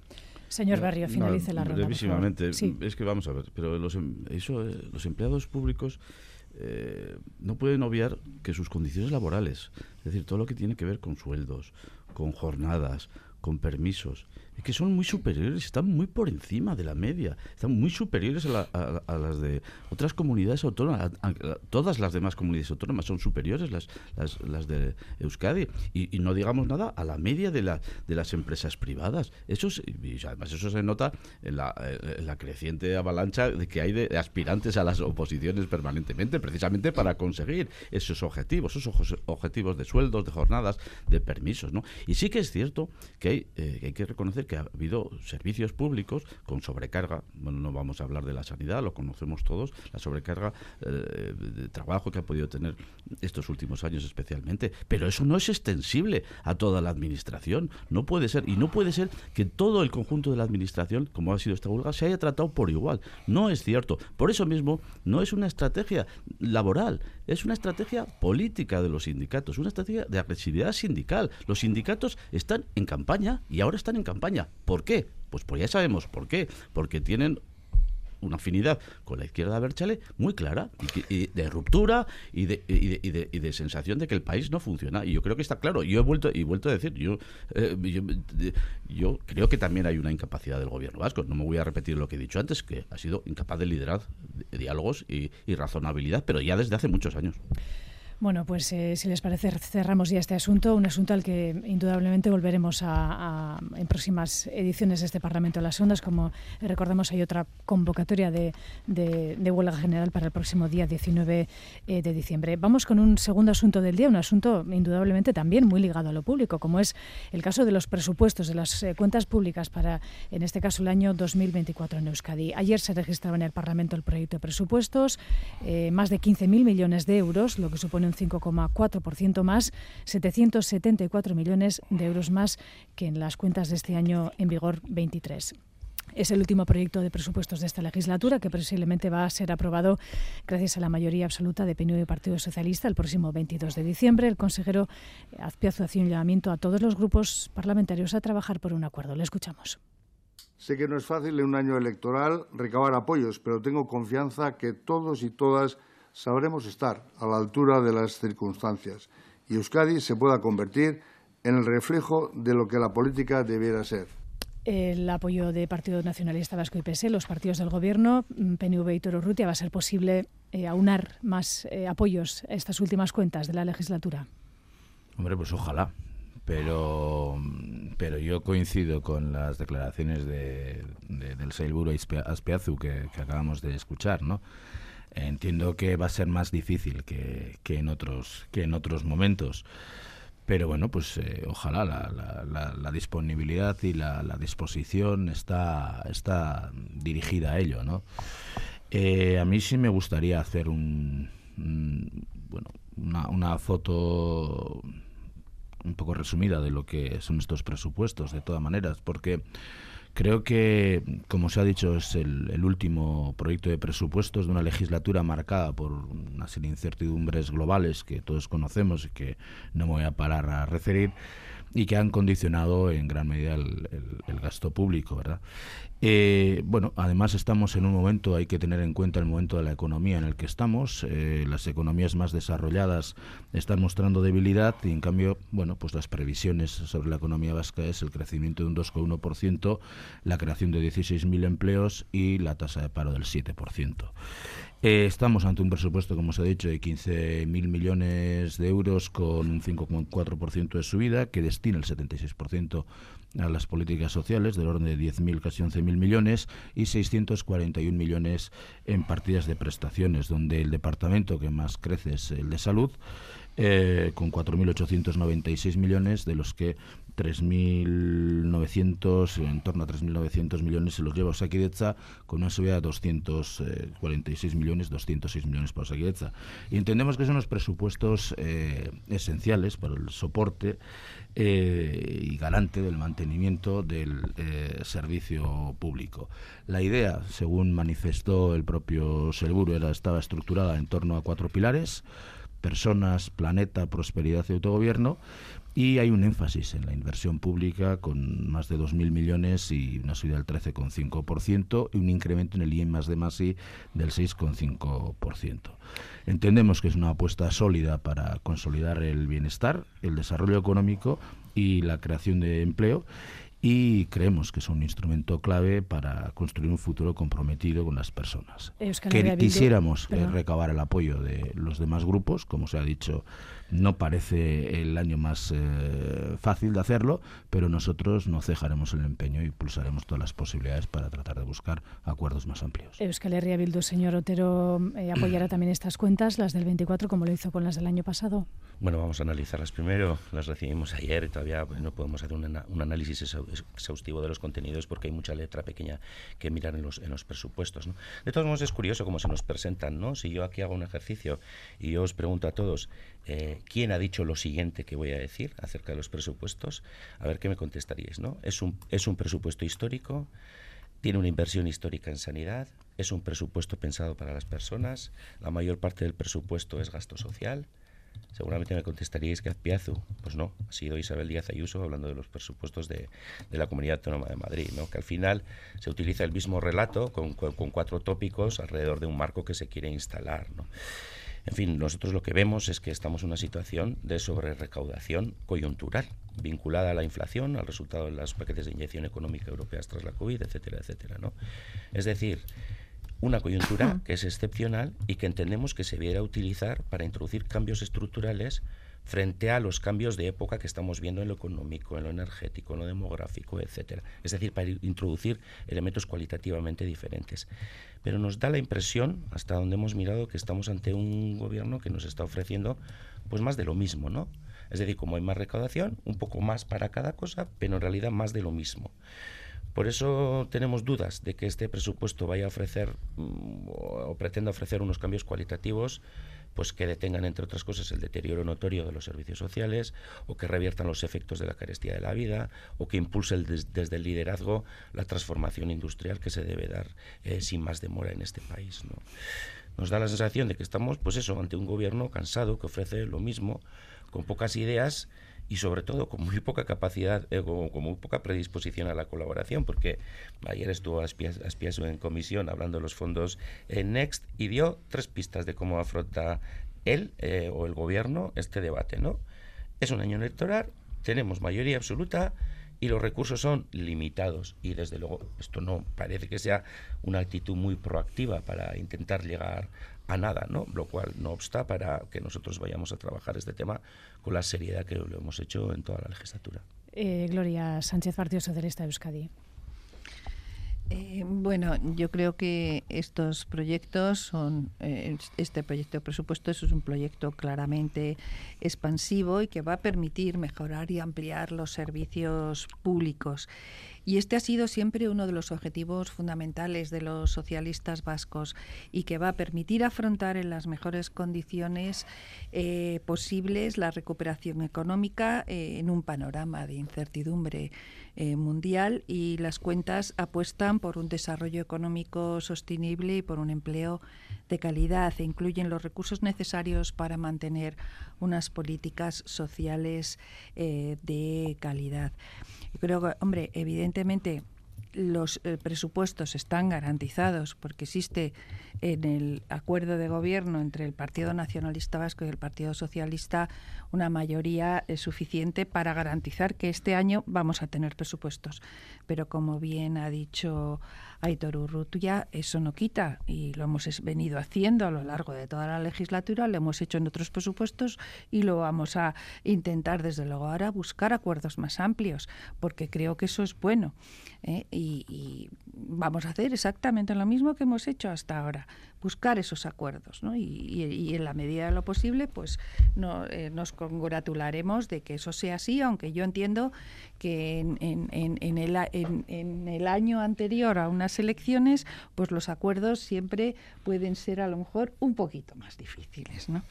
Señor Barrio, finalice la ronda. Brevísimamente, es que vamos a ver, pero los, em, eso, eh, los empleados públicos eh, no pueden obviar que sus condiciones laborales, es decir, todo lo que tiene que ver con sueldos, con jornadas, con permisos, es que son muy superiores, están muy por encima de la media, están muy superiores a, las de otras comunidades autónomas, todas las demás comunidades autónomas son superiores las, las, de Euskadi y, no digamos nada a la media de, la, de las empresas privadas. Eso además eso se nota en la, creciente avalancha de que hay de, aspirantes a las oposiciones permanentemente, precisamente para conseguir esos objetivos, esos objetivos de sueldos, de jornadas, de permisos. ¿no? Y sí que es cierto que hay, eh, que, hay que reconocer que ha habido servicios públicos con sobrecarga. Bueno, no vamos a hablar de la sanidad, lo conocemos todos, la sobrecarga eh, de trabajo que ha podido tener estos últimos años especialmente. Pero eso no es extensible a toda la administración. No puede ser. Y no puede ser que todo el conjunto de la administración, como ha sido esta huelga, se haya tratado por igual. No es cierto. Por eso mismo, no es una estrategia laboral, es una estrategia política de los sindicatos, una estrategia de agresividad sindical. Los sindicatos están en campaña y ahora están en campaña ¿Por qué? Pues, pues ya sabemos por qué. Porque tienen una afinidad con la izquierda Berchale muy clara y, de ruptura y de, y, de, y, de, sensación de que el país no funciona. Y yo creo que está claro. Yo he vuelto y vuelto a decir yo, eh, yo, creo que también hay una incapacidad del gobierno vasco. No me voy a repetir lo que he dicho antes que ha sido incapaz de liderar diálogos y razonabilidad pero ya desde hace muchos años bueno, pues eh, si les parece, cerramos ya este asunto, un asunto al que indudablemente volveremos a, en próximas ediciones de este Parlamento de las Ondas. Como recordamos, hay otra convocatoria de, huelga general para el próximo día 19 eh, de diciembre. Vamos con un segundo asunto del día, un asunto indudablemente también muy ligado a lo público, como es el caso de los presupuestos, de las eh, cuentas públicas para, en este caso, el año 2024 en Euskadi. Ayer se registraba en el Parlamento el proyecto de presupuestos, más de 15.000 millones de euros, lo que supone un 5,4% más, 774 millones de euros más que en las cuentas de este año en vigor 23. Es el último proyecto de presupuestos de esta legislatura que posiblemente va a ser aprobado gracias a la mayoría absoluta de PNV y Partido Socialista el próximo 22 de diciembre. El consejero Azpiazu hace un llamamiento a todos los grupos parlamentarios a trabajar por un acuerdo. Le escuchamos. Sé que no es fácil en un año electoral recabar apoyos, pero tengo confianza que todos y todas sabremos estar a la altura de las circunstancias y Euskadi se pueda convertir en el reflejo de lo que la política debiera ser. El apoyo de Partido Nacionalista Vasco y PS, los partidos del Gobierno, mm, PNV y Toro Rutia, va a ser posible eh, aunar más eh, apoyos a estas últimas cuentas de la legislatura. Hombre, pues ojalá. Pero, pero yo coincido con las declaraciones de, del Seilburo Aspiazu que, que acabamos de escuchar, ¿no? Entiendo que va a ser más difícil que, que en otros que en otros momentos, pero bueno, pues eh, ojalá la, la, disponibilidad y la, disposición está está dirigida a ello, ¿no? Eh, a mí sí me gustaría hacer un, bueno una foto un poco resumida de lo que son estos presupuestos, de todas maneras, porque Creo que, como se ha dicho, es el, último proyecto de presupuestos de una legislatura marcada por una serie de incertidumbres globales que todos conocemos y que no me voy a parar a referir. Y que han condicionado en gran medida el, gasto público, ¿verdad? Eh, bueno, además estamos en un momento, hay que tener en cuenta el momento de la economía en el que estamos. Eh, las economías más desarrolladas están mostrando debilidad y en cambio, bueno, pues las previsiones sobre la economía vasca es el crecimiento de un 2,1%, la creación de 16.000 empleos y la tasa de paro del 7%. Eh, estamos ante un presupuesto, como os he dicho, de 15.000 millones de euros con un 5,4% de subida, que destina el 76% a las políticas sociales, del orden de 10.000, casi 11.000 millones, y 641 millones en partidas de prestaciones, donde el departamento que más crece es el de salud, eh, con 4.896 millones, de los que 3.900, en torno a 3.900 millones se los lleva Osakidecha con una subida de 246 millones, 206 millones para Osakidecha. Y entendemos que son los presupuestos eh, esenciales para el soporte eh, y garante del mantenimiento del eh, servicio público. La idea, según manifestó el propio Selburu, era, estaba estructurada en torno a cuatro pilares personas, planeta, prosperidad y autogobierno, y hay un énfasis en la inversión pública con más de 2.000 millones y una subida del 13,5% y un incremento en el IEM más de más I del 6,5%. Entendemos que es una apuesta sólida para consolidar el bienestar, el desarrollo económico y la creación de empleo y creemos que es un instrumento clave para construir un futuro comprometido con las personas. Que quisiéramos eh, recabar el apoyo de los demás grupos, como se ha dicho no parece el año más eh, fácil de hacerlo, pero nosotros no cejaremos el empeño y pulsaremos todas las posibilidades para tratar de buscar acuerdos más amplios. Euskal Herria Bildu, señor Otero, eh, apoyará también estas cuentas, las del 24, como lo hizo con las del año pasado. Bueno, vamos a analizarlas primero. Las recibimos ayer y todavía no podemos hacer un, análisis exhaustivo de los contenidos porque hay mucha letra pequeña que mirar en los, en los presupuestos. De todos modos, es curioso cómo se nos presentan. ¿no? Si yo aquí hago un ejercicio y yo os pregunto a todos, eh, quién ha dicho lo siguiente que voy a decir acerca de los presupuestos, a ver qué me contestaríais. ¿no? Es, un, es un presupuesto histórico, tiene una inversión histórica en sanidad, es un presupuesto pensado para las personas, la mayor parte del presupuesto es gasto social. Seguramente me contestaríais que Azpiazu, pues no, ha sido Isabel Díaz Ayuso hablando de los presupuestos de, de la Comunidad Autónoma de Madrid, ¿no? que al final se utiliza el mismo relato con, con, con cuatro tópicos alrededor de un marco que se quiere instalar. ¿no? En fin, nosotros lo que vemos es que estamos en una situación de sobrerecaudación coyuntural, vinculada a la inflación, al resultado de los paquetes de inyección económica europeas tras la COVID, etcétera, etcétera. ¿no? Es decir, una coyuntura que es excepcional y que entendemos que se debiera utilizar para introducir cambios estructurales frente a los cambios de época que estamos viendo en lo económico, en lo energético, en lo demográfico, etcétera. Es decir, para introducir elementos cualitativamente diferentes. Pero nos da la impresión, hasta donde hemos mirado, que estamos ante un gobierno que nos está ofreciendo pues más de lo mismo, ¿no? Es decir, como hay más recaudación, un poco más para cada cosa, pero en realidad más de lo mismo. Por eso tenemos dudas de que este presupuesto vaya a ofrecer mm, o ofrecer unos cambios cualitativos pues que detengan, entre otras cosas, el deterioro notorio de los servicios sociales, o que reviertan los efectos de la carestía de la vida, o que impulse desde el liderazgo la transformación industrial que se debe dar eh, sin más demora en este país. ¿no? Nos da la sensación de que estamos, pues eso, ante un gobierno cansado que ofrece lo mismo, con pocas ideas y sobre todo con muy poca capacidad, eh, con, muy poca predisposición a la colaboración, porque ayer estuvo Aspiasu en comisión hablando de los fondos en Next y dio tres pistas de cómo afronta él eh, o el gobierno este debate, ¿no? Es un año electoral, tenemos mayoría absoluta y los recursos son limitados y desde luego esto no parece que sea una actitud muy proactiva para intentar llegar a nada, ¿no? Lo cual no obsta para que nosotros vayamos a trabajar este tema con la seriedad que lo hemos hecho en toda la legislatura. Eh, Gloria Sánchez, Partido Socialista de Euskadi. Eh, bueno, yo creo que estos proyectos son, eh, este proyecto de presupuesto es un proyecto claramente expansivo y que va a permitir mejorar y ampliar los servicios públicos Y este ha sido siempre uno de los objetivos fundamentales de los socialistas vascos y que va a permitir afrontar en las mejores condiciones eh, posibles la recuperación económica eh, en un panorama de incertidumbre eh, mundial y las cuentas apuestan por un desarrollo económico sostenible y por un empleo de calidad e incluyen los recursos necesarios para mantener unas políticas sociales de calidad. Yo creo que, hombre, evidentemente los eh, presupuestos están garantizados porque existe en el acuerdo de gobierno entre el Partido Nacionalista Vasco y el Partido Socialista una mayoría eh, suficiente para garantizar que este año vamos a tener presupuestos. Pero como bien ha dicho Aitor Urrutia, eso no quita y lo hemos venido haciendo a lo largo de toda la legislatura, lo hemos hecho en otros presupuestos y lo vamos a intentar desde luego ahora buscar acuerdos más amplios porque creo que eso es bueno. ¿eh? Vamos a hacer exactamente lo mismo que hemos hecho hasta ahora, buscar esos acuerdos. Y, en la medida de lo posible, pues no, eh, nos congratularemos de que eso sea así, aunque yo entiendo que en, el, año anterior a unas elecciones, pues los acuerdos siempre pueden ser a lo mejor un poquito más difíciles. ¿no?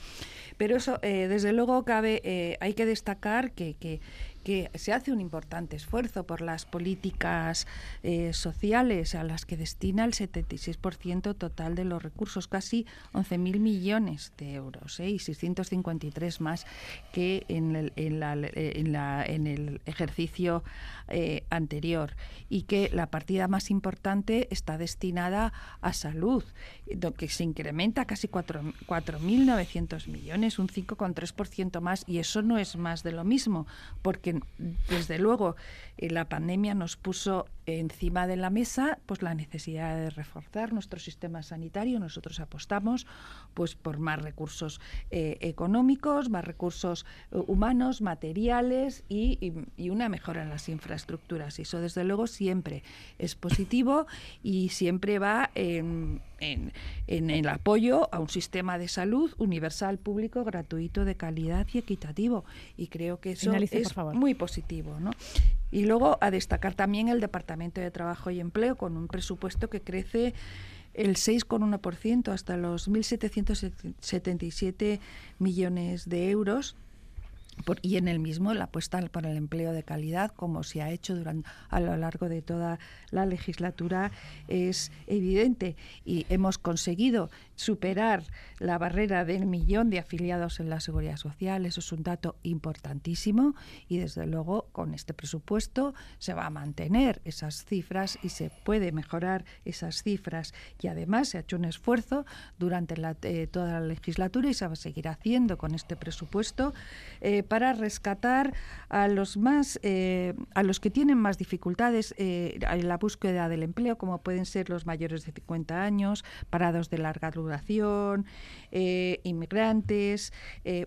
Pero eso, eh, desde luego, cabe, hay que destacar que, que que se hace un importante esfuerzo por las políticas eh, sociales a las que destina el 76% total de los recursos, casi 11.000 millones de euros ¿eh? y 653 más que en el, en la, en la, en el ejercicio eh, anterior y que la partida más importante está destinada a salud, que se incrementa casi 4.900 millones, un 5,3% más y eso no es más de lo mismo, porque desde luego eh, la pandemia nos puso encima de la mesa pues la necesidad de reforzar nuestro sistema sanitario. Nosotros apostamos pues por más recursos eh, económicos, más recursos eh, humanos, materiales y, una mejora en las infraestructuras. Y eso desde luego siempre es positivo y siempre va en, el apoyo a un sistema de salud universal, público, gratuito, de calidad y equitativo. Y creo que eso es muy positivo. ¿no? Y luego a destacar también el Departamento de Trabajo y Empleo con un presupuesto que crece el 6,1% hasta los 1.777 millones de euros y en el mismo la apuesta por el empleo de calidad, como se ha hecho durante, a lo largo de toda la legislatura, es evidente. Y hemos conseguido superar la barrera del millón de afiliados en la seguridad social. Eso es un dato importantísimo y desde luego con este presupuesto se va a mantener esas cifras y se puede mejorar esas cifras. Y además se ha hecho un esfuerzo durante eh, toda la legislatura y se va a seguir haciendo con este presupuesto. Eh, para rescatar a los más eh, a los que tienen más dificultades eh, en la búsqueda del empleo, como pueden ser los mayores de 50 años, parados de larga duración, eh, inmigrantes,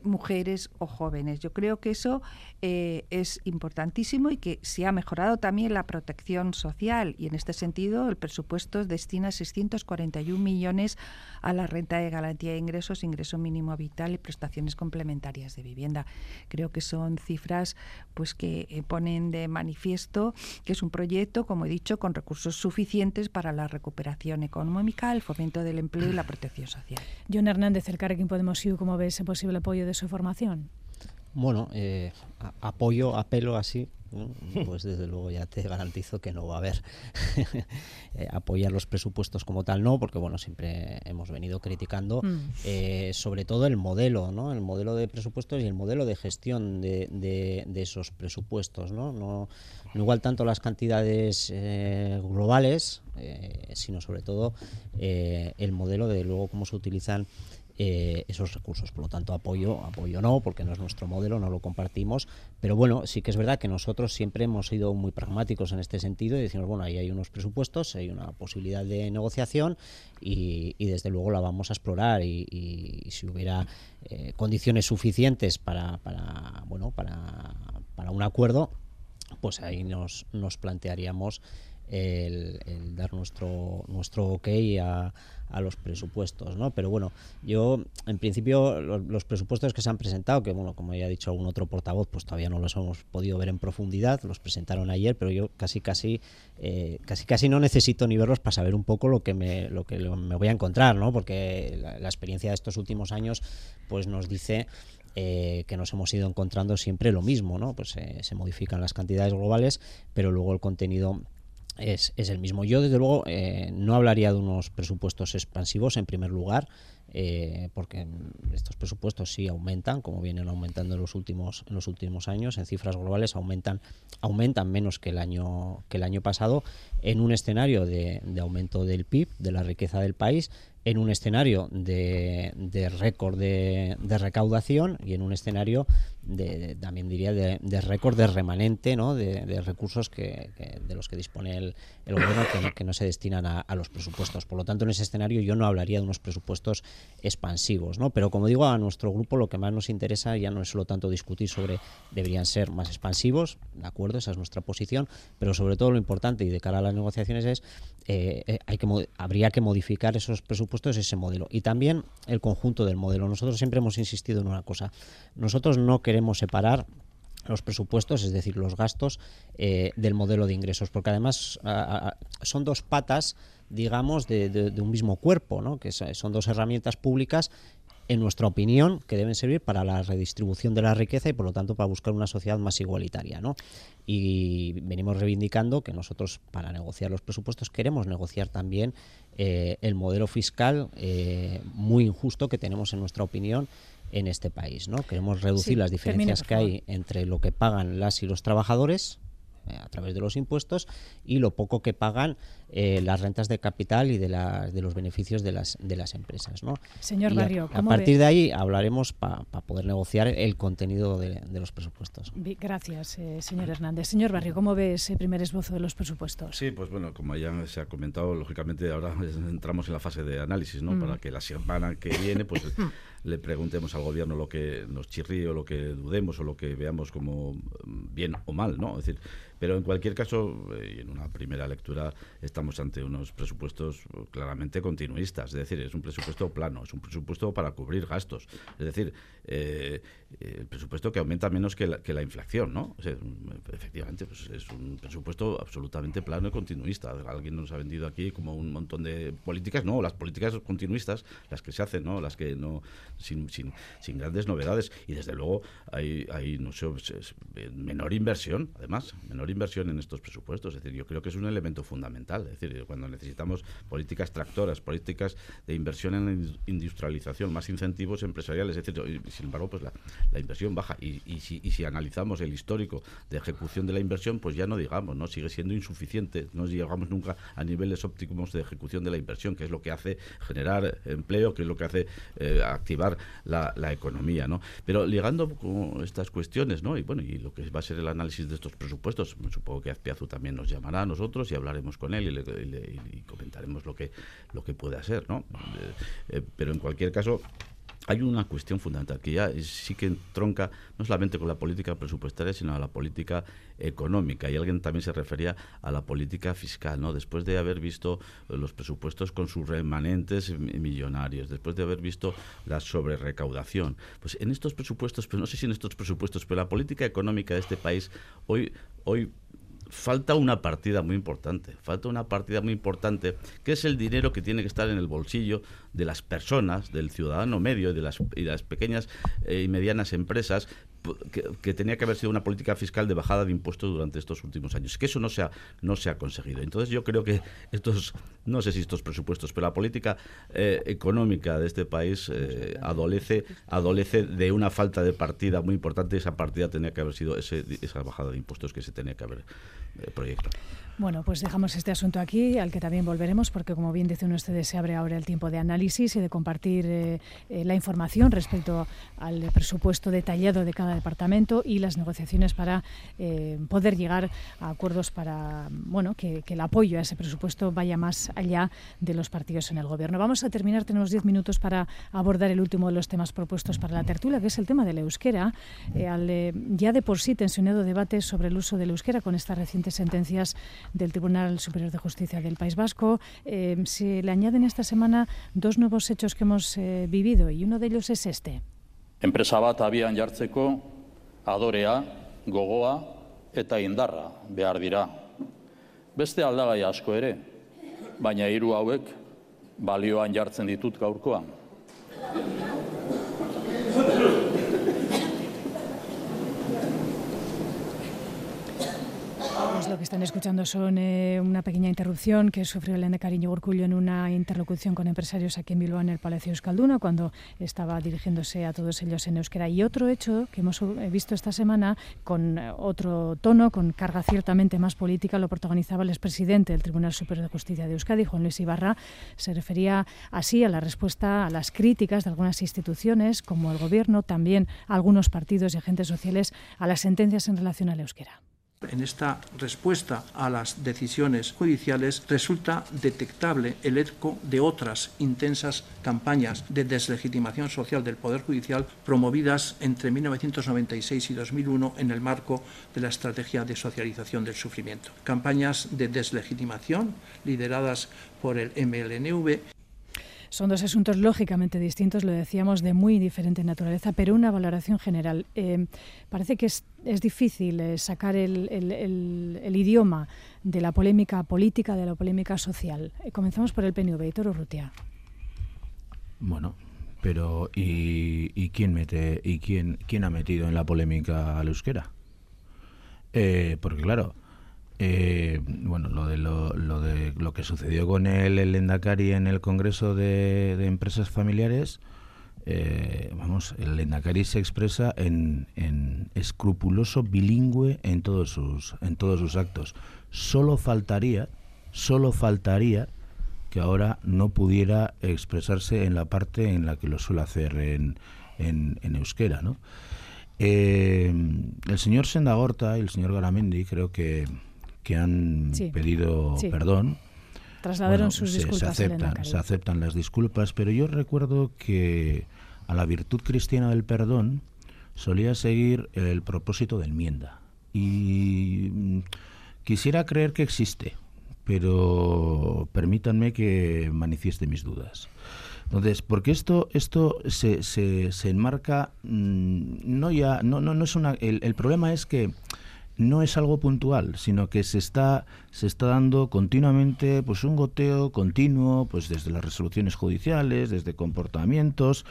mujeres o jóvenes. Yo creo que eso es importantísimo y que se ha mejorado también la protección social y en este sentido el presupuesto destina 641 millones a la renta de garantía de ingresos, ingreso mínimo vital y prestaciones complementarias de vivienda. Creo que son cifras pues que eh, ponen de manifiesto que es un proyecto, como he dicho, con recursos suficientes para la recuperación económica, el fomento del empleo y la protección social. John Hernández, el Carrequín Podemos ¿cómo ve ese posible apoyo de su formación? Bueno, eh, apoyo, apelo así, pues desde luego ya te garantizo que no va a haber eh, apoyar los presupuestos como tal, no, porque bueno, siempre hemos venido criticando mm. eh, sobre todo el modelo, ¿no? El modelo de presupuestos y el modelo de gestión de, de, esos presupuestos, ¿no? ¿no? igual tanto las cantidades eh, globales, sino sobre todo el modelo de luego cómo se utilizan eh, esos recursos. Por lo tanto, apoyo, apoyo no, porque no es nuestro modelo, no lo compartimos. Pero bueno, sí que es verdad que nosotros siempre hemos sido muy pragmáticos en este sentido y decimos, bueno, ahí hay unos presupuestos, hay una posibilidad de negociación y, desde luego la vamos a explorar y, si hubiera eh, condiciones suficientes para, para, bueno, para, para un acuerdo, pues ahí nos, nos plantearíamos el, dar nuestro, nuestro ok a, a los presupuestos, ¿no? Pero bueno, yo en principio los, presupuestos que se han presentado, que bueno, como ya ha dicho algún otro portavoz, pues todavía no los hemos podido ver en profundidad, los presentaron ayer, pero yo casi casi eh, casi casi no necesito ni verlos para saber un poco lo que me lo que me voy a encontrar, ¿no? Porque la, experiencia de estos últimos años, pues nos dice eh, que nos hemos ido encontrando siempre lo mismo, ¿no? Pues eh, se modifican las cantidades globales, pero luego el contenido es, es, el mismo. Yo, desde luego, eh, no hablaría de unos presupuestos expansivos en primer lugar, eh, porque estos presupuestos sí aumentan, como vienen aumentando en los últimos en los últimos años, en cifras globales aumentan aumentan menos que el año que el año pasado en un escenario de, de aumento del PIB, de la riqueza del país, en un escenario de, de récord de, recaudación y en un escenario de, también diría de, récord de remanente ¿no? de, recursos que, de los que dispone el, gobierno que no, se destinan a, los presupuestos. Por lo tanto, en ese escenario yo no hablaría de unos presupuestos expansivos. Pero como digo, a nuestro grupo lo que más nos interesa ya no es solo tanto discutir sobre deberían ser más expansivos, de acuerdo, esa es nuestra posición, pero sobre todo lo importante y de cara a las negociaciones es eh, eh, hay que habría que modificar esos presupuestos, ese modelo y también el conjunto del modelo. Nosotros siempre hemos insistido en una cosa. Nosotros no queremos separar los presupuestos, es decir, los gastos eh, del modelo de ingresos, porque además son dos patas, digamos, de, un mismo cuerpo, ¿no? que son dos herramientas públicas en nuestra opinión, que deben servir para la redistribución de la riqueza y por lo tanto para buscar una sociedad más igualitaria. ¿no? Y venimos reivindicando que nosotros para negociar los presupuestos queremos negociar también eh, el modelo fiscal eh, muy injusto que tenemos en nuestra opinión en este país. ¿no? Queremos reducir las diferencias que hay entre lo que pagan las y los trabajadores eh, a través de los impuestos y lo poco que pagan eh, las rentas de capital y de, de los beneficios de las, de las empresas. ¿no? Señor Barrio, a, partir de ahí hablaremos para poder negociar el contenido de, los presupuestos. Gracias, eh, señor Hernández. Señor Barrio, ¿cómo ve ese primer esbozo de los presupuestos? Sí, pues bueno, como ya se ha comentado, lógicamente ahora entramos en la fase de análisis, ¿no? Mm. Para que la semana que viene, pues le preguntemos al gobierno lo que nos chirríe o lo que dudemos o lo que veamos como bien o mal, ¿no? Es decir, pero en cualquier caso, eh, en una primera lectura estamos ante unos presupuestos claramente continuistas, es decir, es un presupuesto plano, es un presupuesto para cubrir gastos, es decir, eh, el presupuesto que aumenta menos que la, que la inflación, ¿no? efectivamente, pues es un presupuesto absolutamente plano y continuista. Alguien nos ha vendido aquí como un montón de políticas, no, las políticas continuistas, las que se hacen, ¿no? Las que no, sin, sin, sin grandes novedades. Y desde luego hay, hay no sé, menor inversión, además, menor inversión en estos presupuestos. Es decir, yo creo que es un elemento fundamental. Es decir, cuando necesitamos políticas tractoras, políticas de inversión en la industrialización, más incentivos empresariales, es decir, sin embargo, pues la, inversión baja. Y, si, analizamos el histórico de ejecución de la inversión, pues ya no digamos, ¿no? Sigue siendo insuficiente. No llegamos nunca a niveles óptimos de ejecución de la inversión, que es lo que hace generar empleo, que es lo que hace eh, activar la, economía, ¿no? Pero ligando con estas cuestiones, ¿no? Y bueno, y lo que va a ser el análisis de estos presupuestos, supongo que Azpiazu también nos llamará a nosotros y hablaremos con él y, comentaremos lo que, lo que puede hacer, ¿no? Eh, eh, pero en cualquier caso, hay una cuestión fundamental que ya sí que tronca no solamente con la política presupuestaria, sino a la política económica. Y alguien también se refería a la política fiscal, ¿no? Después de haber visto los presupuestos con sus remanentes millonarios, después de haber visto la sobrerecaudación, pues en estos presupuestos, pero no sé si en estos presupuestos, pero la política económica de este país hoy hoy falta una partida muy importante, falta una partida muy importante, que es el dinero que tiene que estar en el bolsillo de las personas, del ciudadano medio y de las, y las pequeñas eh, y medianas empresas, que, tenía que haber sido una política fiscal de bajada de impuestos durante estos últimos años. Que eso no se ha, no se ha conseguido. Entonces yo creo que estos, no sé si estos presupuestos, pero la política eh, económica de este país eh, adolece, adolece de una falta de partida muy importante. Esa partida tenía que haber sido ese, esa bajada de impuestos que se tenía que haber proyectado. Bueno, pues dejamos este asunto aquí, al que también volveremos, porque como bien dicen ustedes, se abre ahora el tiempo de análisis y de compartir eh, la información respecto al presupuesto detallado de cada departamento y las negociaciones para eh, poder llegar a acuerdos para bueno que, el apoyo a ese presupuesto vaya más allá de los partidos en el gobierno. Vamos a terminar, tenemos diez minutos para abordar el último de los temas propuestos para la tertulia, que es el tema del euskera. Eh, al ya de por sí tensionado debate sobre el uso del euskera con estas recientes sentencias del Tribunal Superior de Justicia del País Vasco, se le añaden esta semana dos nuevos hechos que hemos vivido y uno de ellos es este. Enpresa bat abian jartzeko adorea, gogoa eta indarra behar dira. Beste aldagai asko ere, baina hiru hauek balioan jartzen ditut gaurkoan. Lo que están escuchando son eh, una pequeña interrupción que sufrió Elena Cariño Urcullo en una interlocución con empresarios aquí en Bilbao en el Palacio Euskalduna cuando estaba dirigiéndose a todos ellos en euskera. Y otro hecho que hemos eh, visto esta semana con eh, otro tono, con carga ciertamente más política, lo protagonizaba el expresidente del Tribunal Superior de Justicia de Euskadi, Juan Luis Ibarra. Se refería así a la respuesta a las críticas de algunas instituciones como el Gobierno, también a algunos partidos y agentes sociales a las sentencias en relación al euskera. En esta respuesta a las decisiones judiciales resulta detectable el eco de otras intensas campañas de deslegitimación social del Poder Judicial promovidas entre 1996 y 2001 en el marco de la Estrategia de Socialización del Sufrimiento. Campañas de deslegitimación lideradas por el MLNV son dos asuntos lógicamente distintos, lo decíamos, de muy diferente naturaleza, pero una valoración general. Eh, parece que es, difícil eh, sacar el, idioma de la polémica política, de la polémica social. Eh, comenzamos por el PNV, Toro Rutia. Bueno, pero ¿y, quién mete y quién quién ha metido en la polémica al euskera? porque claro, eh, bueno, lo de lo, de lo que sucedió con el, el Endacari en el Congreso de, Empresas Familiares, eh, vamos, el Endacari se expresa en, en, escrupuloso bilingüe en todos sus en todos sus actos. Solo faltaría, solo faltaría que ahora no pudiera expresarse en la parte en la que lo suele hacer en, en, euskera, ¿no? Eh, el señor Sendagorta y el señor Garamendi creo que que han pedido perdón. Trasladaron sus disculpas. Se aceptan, se aceptan las disculpas, pero yo recuerdo que a la virtud cristiana del perdón solía seguir el propósito de enmienda. Y mm, quisiera creer que existe, pero permítanme que manifieste mis dudas. Entonces, porque esto, esto se, se, se enmarca, mm, no ya, no, no, no es una, el, el problema es que no es algo puntual, sino que se está, se está dando continuamente pues un goteo continuo, pues desde las resoluciones judiciales, desde comportamientos,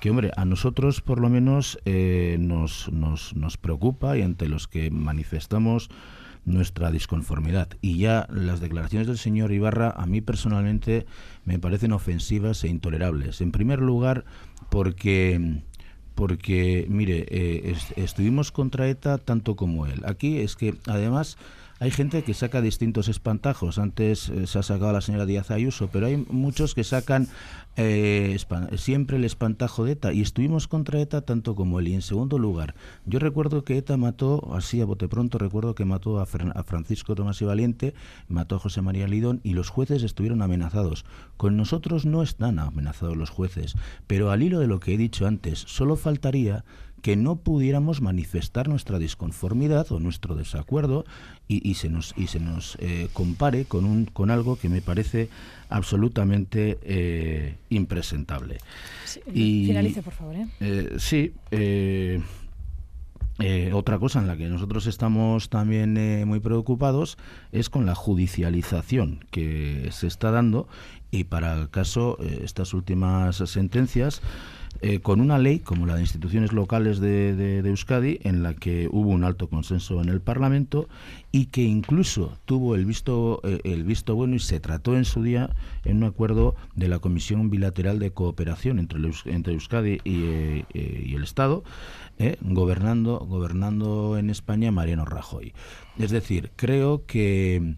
que hombre, a nosotros por lo menos eh, nos, nos, nos preocupa y ante los que manifestamos nuestra disconformidad. Y ya las declaraciones del señor Ibarra a mí personalmente me parecen ofensivas e intolerables. En primer lugar, porque porque, mire, eh, estuvimos contra ETA tanto como él. Aquí es que, además, hay gente que saca distintos espantajos. Antes eh, se ha sacado la señora Díaz Ayuso, pero hay muchos que sacan eh, siempre el espantajo de ETA. Y estuvimos contra ETA tanto como él. Y en segundo lugar, yo recuerdo que ETA mató, así a bote pronto, recuerdo que mató a, a Francisco Tomás y Valiente, mató a José María Lidón y los jueces estuvieron amenazados. Con nosotros no están amenazados los jueces. Pero al hilo de lo que he dicho antes, solo faltaría que no pudiéramos manifestar nuestra disconformidad o nuestro desacuerdo y, se nos y se nos eh, compare con un con algo que me parece absolutamente eh, impresentable. y, finalice, por favor. ¿eh? Eh otra cosa en la que nosotros estamos también muy preocupados es con la judicialización que se está dando y para el caso estas últimas sentencias eh, con una ley como la de instituciones locales de, Euskadi, en la que hubo un alto consenso en el Parlamento y que incluso tuvo el visto, eh, el visto bueno y se trató en su día en un acuerdo de la Comisión Bilateral de Cooperación entre, entre Euskadi eh, y el Estado, gobernando, gobernando en España Mariano Rajoy. Es decir, creo que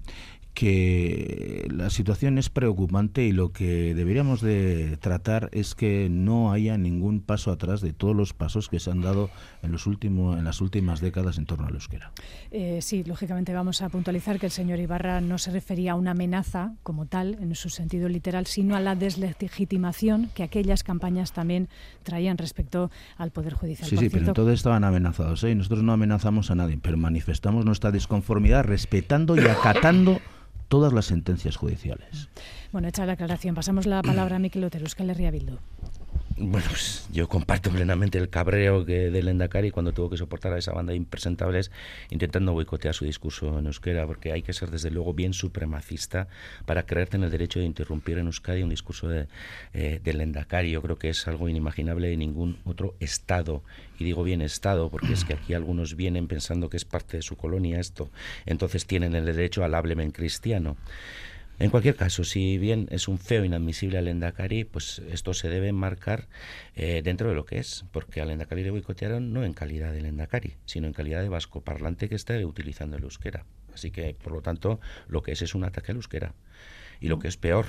que la situación es preocupante y lo que deberíamos de tratar es que no haya ningún paso atrás de todos los pasos que se han dado en los últimos en las últimas décadas en torno al euskera. Eh, sí, lógicamente vamos a puntualizar que el señor Ibarra no se refería a una amenaza como tal en su sentido literal, sino a la deslegitimación que aquellas campañas también traían respecto al poder judicial. Sí, sí, pero entonces estaban amenazados, ¿eh? nosotros no amenazamos a nadie, pero manifestamos nuestra disconformidad respetando y acatando todas las sentencias judiciales. Bueno, hecha la aclaración, pasamos la palabra a Miquel Otero, Euskal Herria Bildu. Bueno, pues yo comparto plenamente el cabreo que del Endacari cuando tuvo que soportar a esa banda de impresentables intentando boicotear su discurso en euskera, porque hay que ser desde luego bien supremacista para creerte en el derecho de interrumpir en Euskadi un discurso de, eh, del Endacari. Yo creo que es algo inimaginable en ningún otro Estado. Y digo bien Estado porque es que aquí algunos vienen pensando que es parte de su colonia esto. Entonces tienen el derecho al hablemen cristiano. En cualquier caso, si bien es un feo inadmisible al Endacari, pues esto se debe marcar eh, dentro de lo que es, porque al Endacari le boicotearon no en calidad de Endacari, sino en calidad de vasco parlante que está utilizando el euskera. Así que, por lo tanto, lo que es es un ataque al euskera. Y lo que es peor,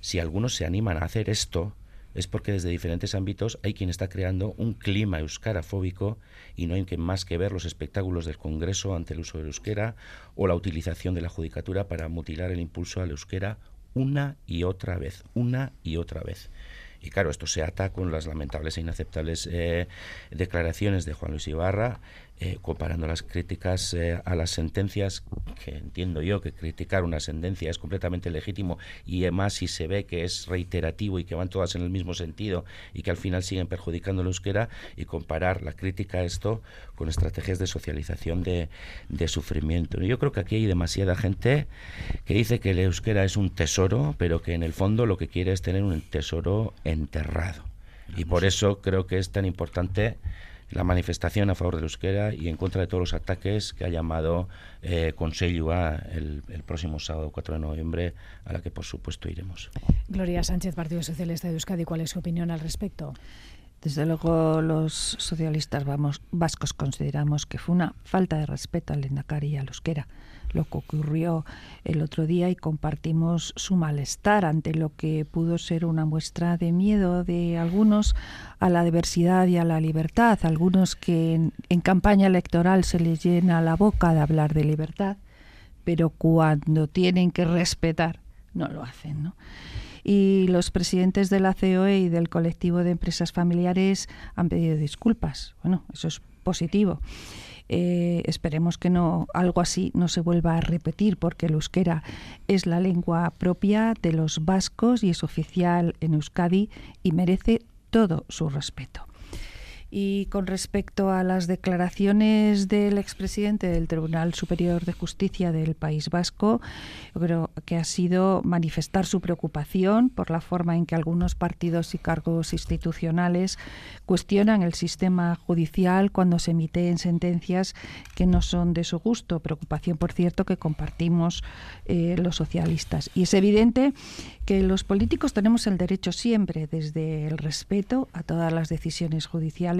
si algunos se animan a hacer esto, es porque desde diferentes ámbitos hay quien está creando un clima euskarafóbico y no hay más que ver los espectáculos del Congreso ante el uso del euskera o la utilización de la judicatura para mutilar el impulso al euskera una y otra vez, una y otra vez. Y claro, esto se ata con las lamentables e inaceptables eh, declaraciones de Juan Luis Ibarra, eh, comparando las críticas eh, a las sentencias, que entiendo yo que criticar una sentencia es completamente legítimo y además si se ve que es reiterativo y que van todas en el mismo sentido y que al final siguen perjudicando el euskera y comparar la crítica a esto con estrategias de socialización de, de sufrimiento. Yo creo que aquí hay demasiada gente que dice que el euskera es un tesoro, pero que en el fondo lo que quiere es tener un tesoro enterrado. Y por eso creo que es tan importante la manifestación a favor del euskera y en contra de todos los ataques que ha llamado eh, el, el, próximo sábado 4 de noviembre, a la que por supuesto iremos. Gloria Sánchez, Partido Socialista de Euskadi, ¿cuál es su opinión al respecto? Desde luego los socialistas vamos, vascos consideramos que fue una falta de respeto al Endacari y al euskera lo que ocurrió el otro día y compartimos su malestar ante lo que pudo ser una muestra de miedo de algunos a la diversidad y a la libertad, algunos que en, campaña electoral se les llena la boca de hablar de libertad, pero cuando tienen que respetar no lo hacen, ¿no? y los presidentes de la COE y del colectivo de empresas familiares han pedido disculpas. Bueno, eso es positivo. Eh, esperemos que no algo así no se vuelva a repetir porque el euskera es la lengua propia de los vascos y es oficial en Euskadi y merece todo su respeto. Y con respecto a las declaraciones del expresidente del Tribunal Superior de Justicia del País Vasco, yo creo que ha sido manifestar su preocupación por la forma en que algunos partidos y cargos institucionales cuestionan el sistema judicial cuando se emiten sentencias que no son de su gusto. Preocupación, por cierto, que compartimos eh, los socialistas. Y es evidente que los políticos tenemos el derecho siempre, desde el respeto a todas las decisiones judiciales,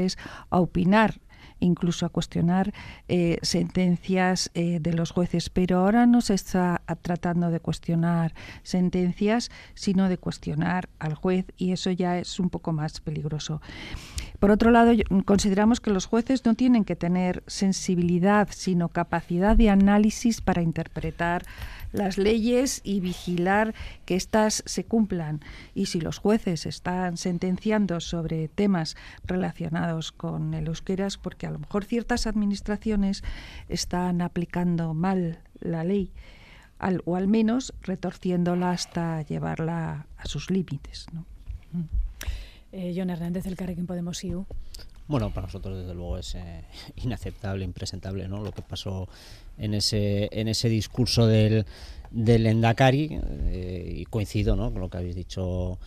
a opinar incluso a cuestionar eh, sentencias eh, de los jueces. Pero ahora no se está tratando de cuestionar sentencias, sino de cuestionar al juez y eso ya es un poco más peligroso. Por otro lado, consideramos que los jueces no tienen que tener sensibilidad, sino capacidad de análisis para interpretar las leyes y vigilar que éstas se cumplan. Y si los jueces están sentenciando sobre temas relacionados con el euskera es porque a lo mejor ciertas administraciones están aplicando mal la ley o al menos retorciéndola hasta llevarla a sus límites. ¿no? Eh, John Hernández, el Carrequín Podemos IU. Bueno, para nosotros desde luego es eh, inaceptable, impresentable, ¿no? Lo que pasó en ese en ese discurso del del Endacari eh, y coincido, ¿no? Con lo que habéis dicho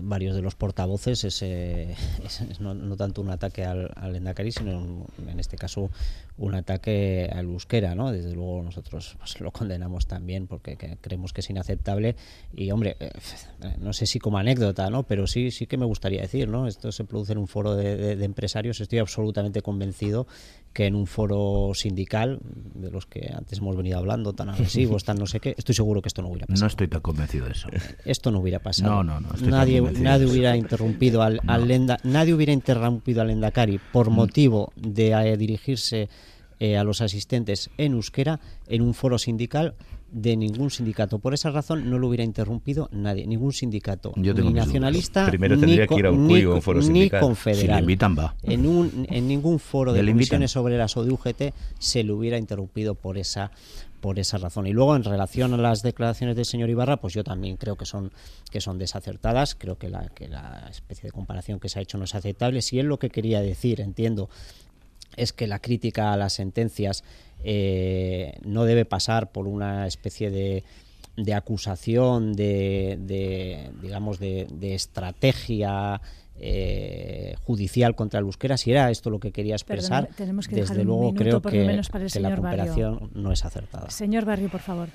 varios de los portavoces es, no, tanto un ataque al, al Endacari, sino en este caso un ataque al euskera, ¿no? Desde luego nosotros pues, lo condenamos también porque creemos que es inaceptable y, hombre, eh, no sé si como anécdota, ¿no? Pero sí, sí que me gustaría decir, ¿no? Esto se produce en un foro de, de empresarios, estoy absolutamente convencido que en un foro sindical, de los que antes hemos venido hablando, tan agresivos, tan no sé qué, estoy seguro que esto no hubiera pasado. No estoy tan convencido de eso. Esto no hubiera pasado. No, no, no. estoy tan nadie convencido nadie eso. hubiera interrumpido al, al Lenda- nadie hubiera interrumpido al Endacari por motivo de eh, dirigirse eh, a los asistentes en euskera en un foro sindical de ningún sindicato. Por esa razón no lo hubiera interrumpido nadie, ningún sindicato, Yo tengo ni nacionalista, Primero ni, que ir a ni Urcuyo, co- un foro ni confederal. Si invitan, va. En, un, en ningún foro de comisiones obreras o de UGT se le hubiera interrumpido por esa por esa razón. Y luego en relación a las declaraciones del señor Ibarra, pues yo también creo que son que son desacertadas, creo que la, que la especie de comparación que se ha hecho no es aceptable. Si él lo que quería decir, entiendo, es que la crítica a las sentencias eh, no debe pasar por una especie de, de acusación de, de, digamos de, de estrategia eh, judicial contra el euskera si era esto lo que quería expresar Perdón, tenemos que desde luego creo que, la señor Barrio. comparación no es acertada Señor Barrio, por favor.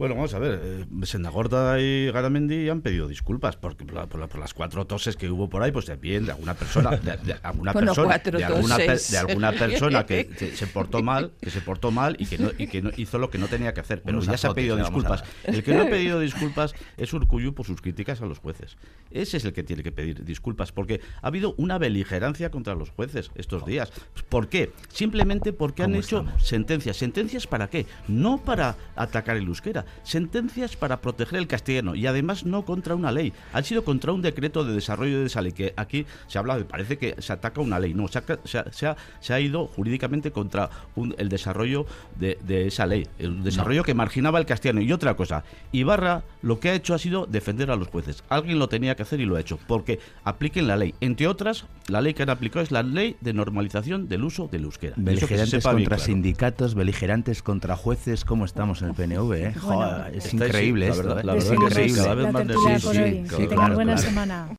Bueno, vamos a ver, eh, Sendagorda y Garamendi han pedido disculpas porque por, por la- por las cuatro toses que hubo por ahí, pues de bien, de alguna persona, de, de alguna Bueno, persona, de alguna, de persona que, que se portó mal, que se portó mal y que no, y que no hizo lo que no tenía que hacer, pero Unos ya se ha pedido disculpas. El que no ha pedido disculpas es Urcuyu por sus críticas a los jueces. Ese es el que tiene que pedir disculpas porque ha habido una beligerancia contra los jueces estos días. ¿Por qué? Simplemente porque han ¿Cómo hecho estamos? sentencias. ¿Sentencias para qué? No para atacar el euskera. Sentencias para proteger el castellano y además no contra una ley. Han sido contra un decreto de desarrollo de esa ley que aquí se habla de, parece que se ataca una ley. No, se ha, se ha- se ha- se ha ido jurídicamente contra un- el desarrollo de, de esa ley. El desarrollo que marginaba el castellano. Y otra cosa, Ibarra lo que ha hecho ha sido defender a los jueces. Alguien lo tenía que hacer y lo ha hecho. Porque apliquen la ley. Entre otras, la ley que han aplicado es la ley de normalización del uso del euskera. Se Beligerantes contra claro. sindicatos, beligerantes contra jueces, ¿cómo estamos en el PNV? eh? Joder, es increíble la esto. verdad- ¿eh? la es verdad sí, increíble. cada vez más Sí, sí, claro, buena claro. semana.